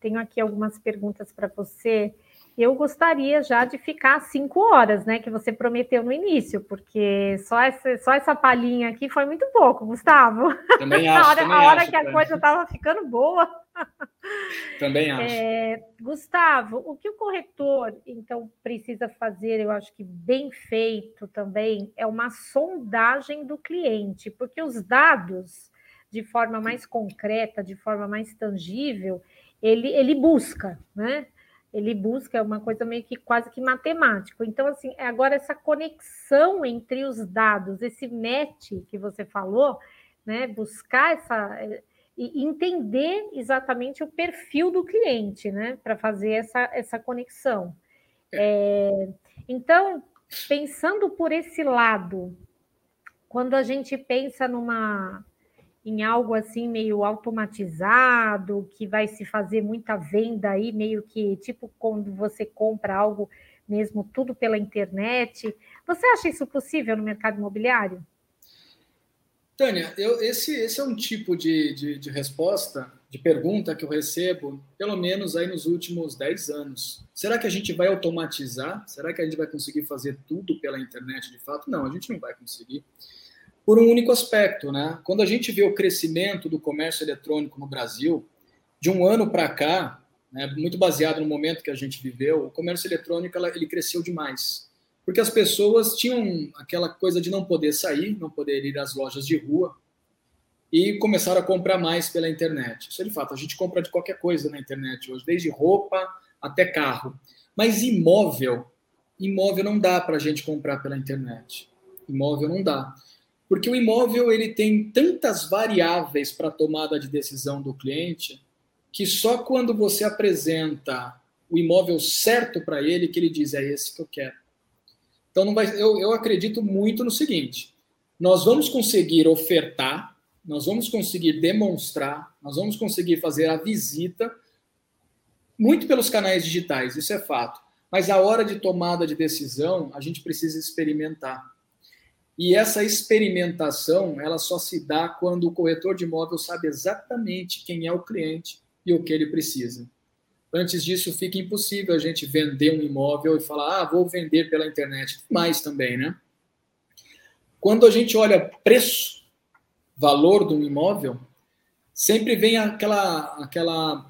tenho aqui algumas perguntas para você eu gostaria já de ficar cinco horas, né? Que você prometeu no início, porque só essa, só essa palhinha aqui foi muito pouco, Gustavo. Também acho. a hora, também a hora acho, que a coisa estava ficando boa. Também acho. É, Gustavo, o que o corretor então precisa fazer, eu acho que bem feito também, é uma sondagem do cliente, porque os dados, de forma mais concreta, de forma mais tangível, ele, ele busca, né? Ele busca uma coisa meio que quase que matemático. Então, assim, é agora essa conexão entre os dados, esse match que você falou, né? Buscar essa e entender exatamente o perfil do cliente, né? Para fazer essa, essa conexão. É, então, pensando por esse lado, quando a gente pensa numa em algo assim meio automatizado, que vai se fazer muita venda aí, meio que tipo quando você compra algo mesmo tudo pela internet. Você acha isso possível no mercado imobiliário? Tânia, eu, esse, esse é um tipo de, de, de, resposta, de pergunta que eu recebo, pelo menos aí nos últimos 10 anos. Será que a gente vai automatizar? Será que a gente vai conseguir fazer tudo pela internet de fato? Não, a gente não vai conseguir por um único aspecto, né? Quando a gente vê o crescimento do comércio eletrônico no Brasil, de um ano para cá, né, muito baseado no momento que a gente viveu, o comércio eletrônico ele cresceu demais, porque as pessoas tinham aquela coisa de não poder sair, não poder ir às lojas de rua e começaram a comprar mais pela internet. Isso é de fato, a gente compra de qualquer coisa na internet hoje, desde roupa até carro. Mas imóvel, imóvel não dá para a gente comprar pela internet. Imóvel não dá. Porque o imóvel ele tem tantas variáveis para a tomada de decisão do cliente que só quando você apresenta o imóvel certo para ele que ele diz é esse que eu quero. Então não vai, eu, eu acredito muito no seguinte: nós vamos conseguir ofertar, nós vamos conseguir demonstrar, nós vamos conseguir fazer a visita muito pelos canais digitais, isso é fato. Mas a hora de tomada de decisão, a gente precisa experimentar. E essa experimentação, ela só se dá quando o corretor de imóvel sabe exatamente quem é o cliente e o que ele precisa. Antes disso, fica impossível a gente vender um imóvel e falar, ah, vou vender pela internet. Mais também, né? Quando a gente olha preço, valor de um imóvel, sempre vem aquela, aquela,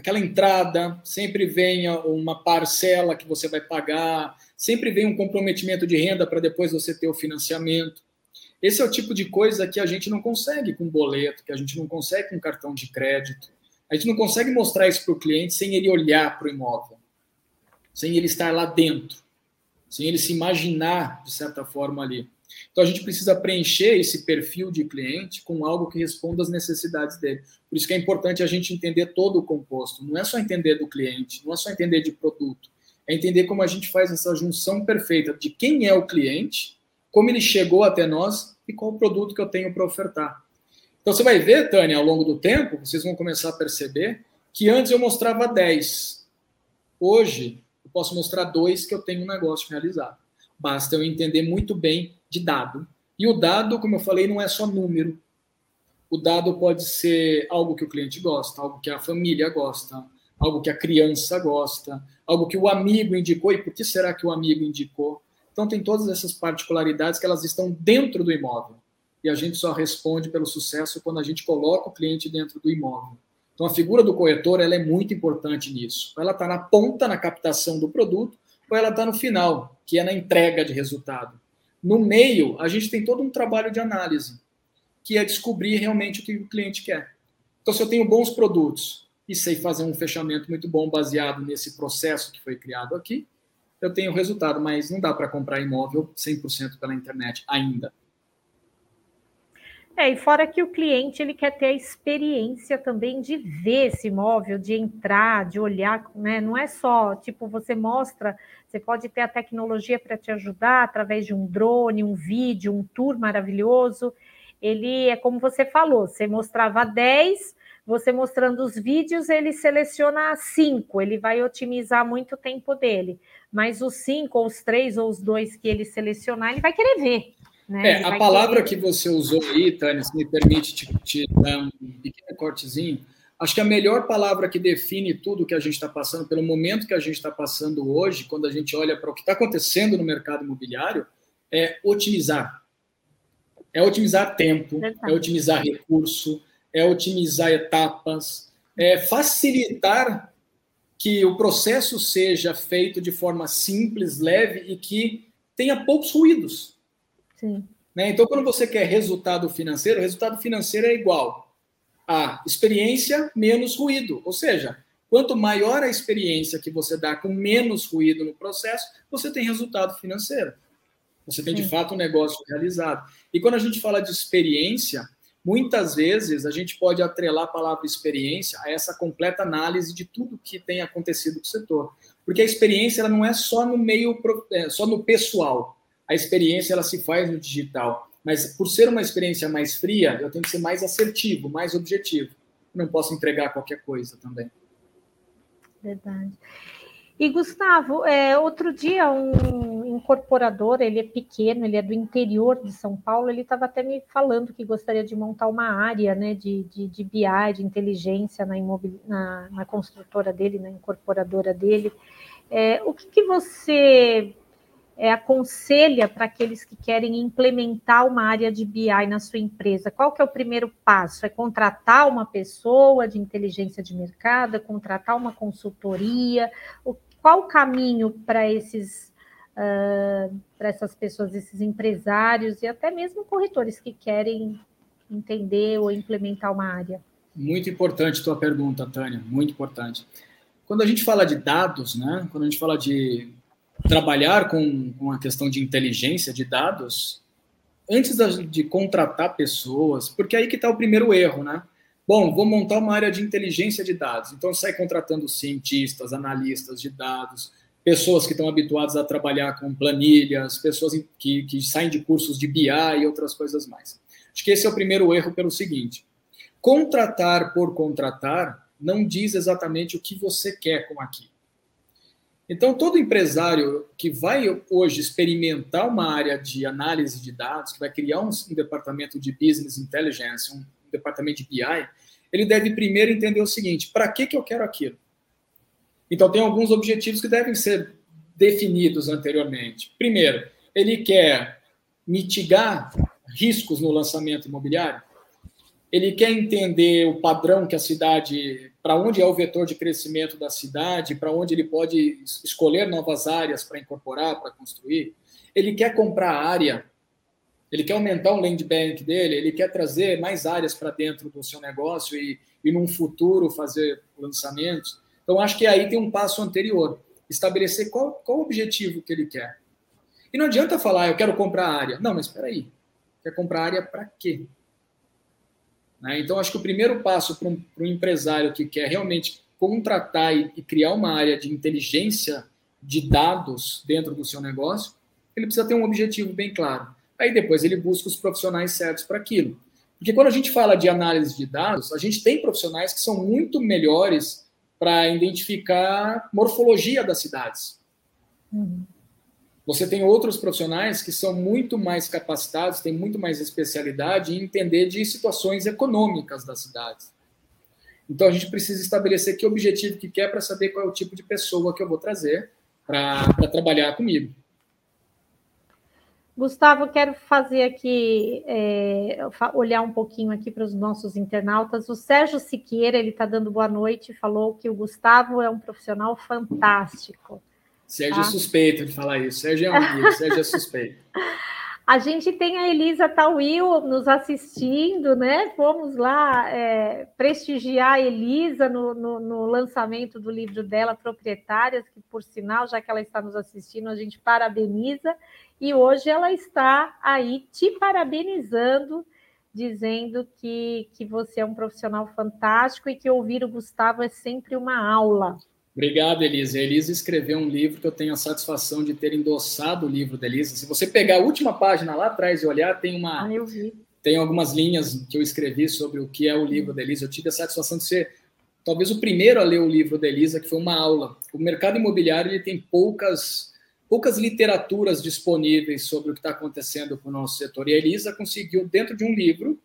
aquela entrada, sempre vem uma parcela que você vai pagar, sempre vem um comprometimento de renda para depois você ter o financiamento. Esse é o tipo de coisa que a gente não consegue com boleto, que a gente não consegue com cartão de crédito. A gente não consegue mostrar isso para o cliente sem ele olhar para o imóvel, sem ele estar lá dentro, sem ele se imaginar, de certa forma, ali. Então a gente precisa preencher esse perfil de cliente com algo que responda às necessidades dele. Por isso que é importante a gente entender todo o composto. Não é só entender do cliente, não é só entender de produto, é entender como a gente faz essa junção perfeita de quem é o cliente, como ele chegou até nós e qual o produto que eu tenho para ofertar. Então você vai ver, Tânia, ao longo do tempo, vocês vão começar a perceber que antes eu mostrava 10. Hoje eu posso mostrar dois que eu tenho um negócio realizado. Basta eu entender muito bem de dado. E o dado, como eu falei, não é só número. O dado pode ser algo que o cliente gosta, algo que a família gosta, algo que a criança gosta, algo que o amigo indicou, e por que será que o amigo indicou? Então, tem todas essas particularidades que elas estão dentro do imóvel. E a gente só responde pelo sucesso quando a gente coloca o cliente dentro do imóvel. Então, a figura do corretor ela é muito importante nisso. Ela está na ponta, na captação do produto, ou ela está no final, que é na entrega de resultado. No meio, a gente tem todo um trabalho de análise, que é descobrir realmente o que o cliente quer. Então, se eu tenho bons produtos, e sei fazer um fechamento muito bom baseado nesse processo que foi criado aqui, eu tenho resultado, mas não dá para comprar imóvel 100% pela internet ainda. É, e fora que o cliente ele quer ter a experiência também de ver esse imóvel, de entrar, de olhar, né? Não é só, tipo, você mostra, você pode ter a tecnologia para te ajudar através de um drone, um vídeo, um tour maravilhoso. Ele é como você falou, você mostrava 10, você mostrando os vídeos, ele seleciona cinco, ele vai otimizar muito o tempo dele. Mas os cinco, ou os três, ou os dois que ele selecionar, ele vai querer ver. Né? É, a palavra querer... que você usou aí, Tânia, se me permite te, te dar um pequeno cortezinho, acho que a melhor palavra que define tudo que a gente está passando, pelo momento que a gente está passando hoje, quando a gente olha para o que está acontecendo no mercado imobiliário, é otimizar. É otimizar tempo, é otimizar recurso, é otimizar etapas, é facilitar que o processo seja feito de forma simples, leve e que tenha poucos ruídos. Sim. Né? Então, quando você quer resultado financeiro, resultado financeiro é igual a experiência menos ruído. Ou seja, quanto maior a experiência que você dá com menos ruído no processo, você tem resultado financeiro. Você tem, de fato, um negócio realizado. E quando a gente fala de experiência, muitas vezes a gente pode atrelar a palavra experiência a essa completa análise de tudo que tem acontecido no setor. Porque a experiência ela não é só no meio, é, só no pessoal. A experiência ela se faz no digital. Mas por ser uma experiência mais fria, eu tenho que ser mais assertivo, mais objetivo. Não posso entregar qualquer coisa também. Verdade. E Gustavo, é, outro dia um incorporador, ele é pequeno, ele é do interior de São Paulo, ele estava até me falando que gostaria de montar uma área né, de, de, de BI, de inteligência na, imobil... na, na construtora dele, na incorporadora dele. É, o que, que você é, aconselha para aqueles que querem implementar uma área de BI na sua empresa? Qual que é o primeiro passo? É contratar uma pessoa de inteligência de mercado, é contratar uma consultoria? O qual o caminho para esses uh, para essas pessoas, esses empresários e até mesmo corretores que querem entender ou implementar uma área? Muito importante tua pergunta, Tânia, muito importante. Quando a gente fala de dados, né? Quando a gente fala de trabalhar com, com a questão de inteligência de dados, antes de contratar pessoas, porque aí que está o primeiro erro, né? Bom, vou montar uma área de inteligência de dados. Então, sai contratando cientistas, analistas de dados, pessoas que estão habituadas a trabalhar com planilhas, pessoas que, que saem de cursos de BI e outras coisas mais. Acho que esse é o primeiro erro pelo seguinte: contratar por contratar não diz exatamente o que você quer com aquilo. Então, todo empresário que vai hoje experimentar uma área de análise de dados, que vai criar um, um departamento de business intelligence, um departamento de BI, ele deve primeiro entender o seguinte: para que, que eu quero aquilo? Então, tem alguns objetivos que devem ser definidos anteriormente. Primeiro, ele quer mitigar riscos no lançamento imobiliário? Ele quer entender o padrão que a cidade, para onde é o vetor de crescimento da cidade, para onde ele pode escolher novas áreas para incorporar, para construir? Ele quer comprar área ele quer aumentar o land bank dele, ele quer trazer mais áreas para dentro do seu negócio e, e, num futuro, fazer lançamentos. Então, acho que aí tem um passo anterior, estabelecer qual, qual o objetivo que ele quer. E não adianta falar, eu quero comprar área. Não, mas espera aí, quer comprar área para quê? Né? Então, acho que o primeiro passo para um, um, empresário que quer realmente contratar e, e criar uma área de inteligência de dados dentro do seu negócio, ele precisa ter um objetivo bem claro. Aí depois ele busca os profissionais certos para aquilo. Porque quando a gente fala de análise de dados, a gente tem profissionais que são muito melhores para identificar morfologia das cidades. Uhum. Você tem outros profissionais que são muito mais capacitados, têm muito mais especialidade em entender de situações econômicas das cidades. Então a gente precisa estabelecer que objetivo que quer para saber qual é o tipo de pessoa que eu vou trazer para trabalhar comigo. Gustavo, quero fazer aqui, é, olhar um pouquinho aqui para os nossos internautas. O Sérgio Siqueira, ele está dando boa noite, falou que o Gustavo é um profissional fantástico. Sérgio é tá? é suspeito de falar isso. Sérgio é um amigo, Sérgio é suspeito. A gente tem a Elisa Tawil nos assistindo, né? Fomos lá é, prestigiar a Elisa no, no, no, lançamento do livro dela, Proprietárias, que, por sinal, já que ela está nos assistindo, a gente parabeniza. E hoje ela está aí te parabenizando, dizendo que, que você é um profissional fantástico e que ouvir o Gustavo é sempre uma aula. Obrigado, Elisa. A Elisa escreveu um livro que eu tenho a satisfação de ter endossado o livro da Elisa. Se você pegar a última página lá atrás e olhar, tem uma, ah, tem algumas linhas que eu escrevi sobre o que é o livro da Elisa. Eu tive a satisfação de ser talvez o primeiro a ler o livro da Elisa, que foi uma aula. O mercado imobiliário ele tem poucas poucas literaturas disponíveis sobre o que está acontecendo com o nosso setor. E a Elisa conseguiu, dentro de um livro,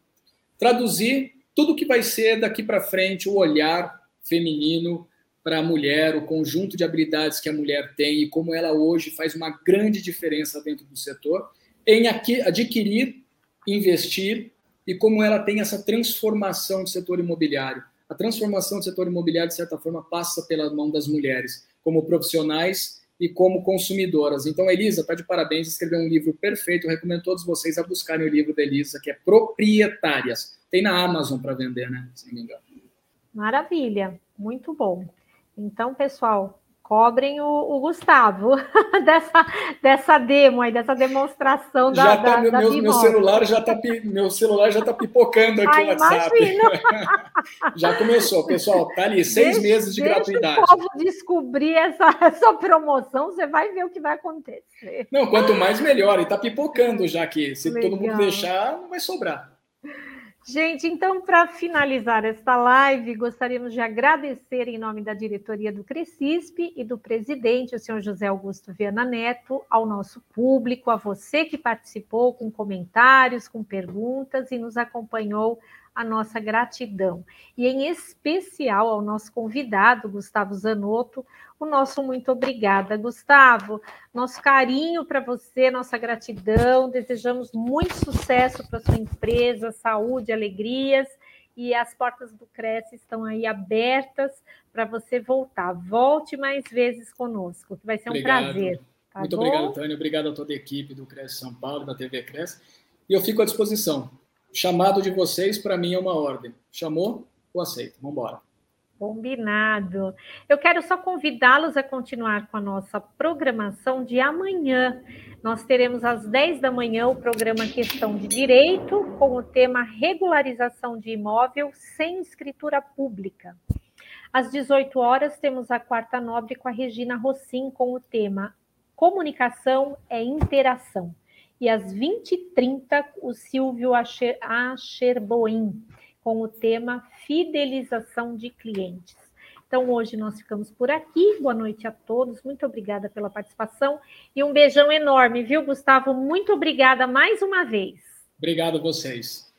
traduzir tudo o que vai ser daqui para frente o olhar feminino para a mulher, o conjunto de habilidades que a mulher tem e como ela hoje faz uma grande diferença dentro do setor em adquirir, investir e como ela tem essa transformação do setor imobiliário. A transformação do setor imobiliário, de certa forma, passa pela mão das mulheres, como profissionais e como consumidoras. Então, Elisa, está de parabéns, escreveu um livro perfeito. Eu recomendo todos vocês a buscarem o livro da Elisa, que é Proprietárias. Tem na Amazon para vender, né? Se não me engano. Maravilha, muito bom. Então, pessoal, cobrem o, o, Gustavo dessa, dessa demo aí, dessa demonstração da, já tá, da, meu, da meu, meu, celular já tá meu celular já tá pipocando aqui o WhatsApp. já começou, pessoal. Tá ali seis deixa, meses de gratuidade. Se o povo descobrir essa, essa promoção, você vai ver o que vai acontecer. Não, quanto mais melhor. E tá pipocando já aqui. Se Legal. todo mundo deixar, não vai sobrar. Gente, então, para finalizar esta live, gostaríamos de agradecer em nome da diretoria do Crescisp e do presidente, o senhor José Augusto Viana Neto, ao nosso público, a você que participou com comentários, com perguntas e nos acompanhou a nossa gratidão. E em especial ao nosso convidado, Gustavo Zanotto, o nosso muito obrigada. Gustavo, nosso carinho para você, nossa gratidão, desejamos muito sucesso para sua empresa, saúde, alegrias, e as portas do Cresce estão aí abertas para você voltar. Volte mais vezes conosco, que vai ser um obrigado. prazer. Tá muito bom? obrigado, Tânia. Obrigado a toda a equipe do Cresce São Paulo, da TV Cresce. E eu fico à disposição chamado de vocês, para mim, é uma ordem. Chamou? Eu aceito. Vamos embora. Combinado. Eu quero só convidá-los a continuar com a nossa programação de amanhã. Nós teremos às 10 da manhã o programa Questão de Direito, com o tema Regularização de Imóvel sem Escritura Pública. Às 18 horas, temos a Quarta Nobre com a Regina Rossim, com o tema Comunicação é Interação e às 20h30 o Silvio Acherboim, com o tema Fidelização de Clientes. Então, hoje nós ficamos por aqui. Boa noite a todos. Muito obrigada pela participação e um beijão enorme, viu, Gustavo? Muito obrigada mais uma vez. Obrigado a vocês.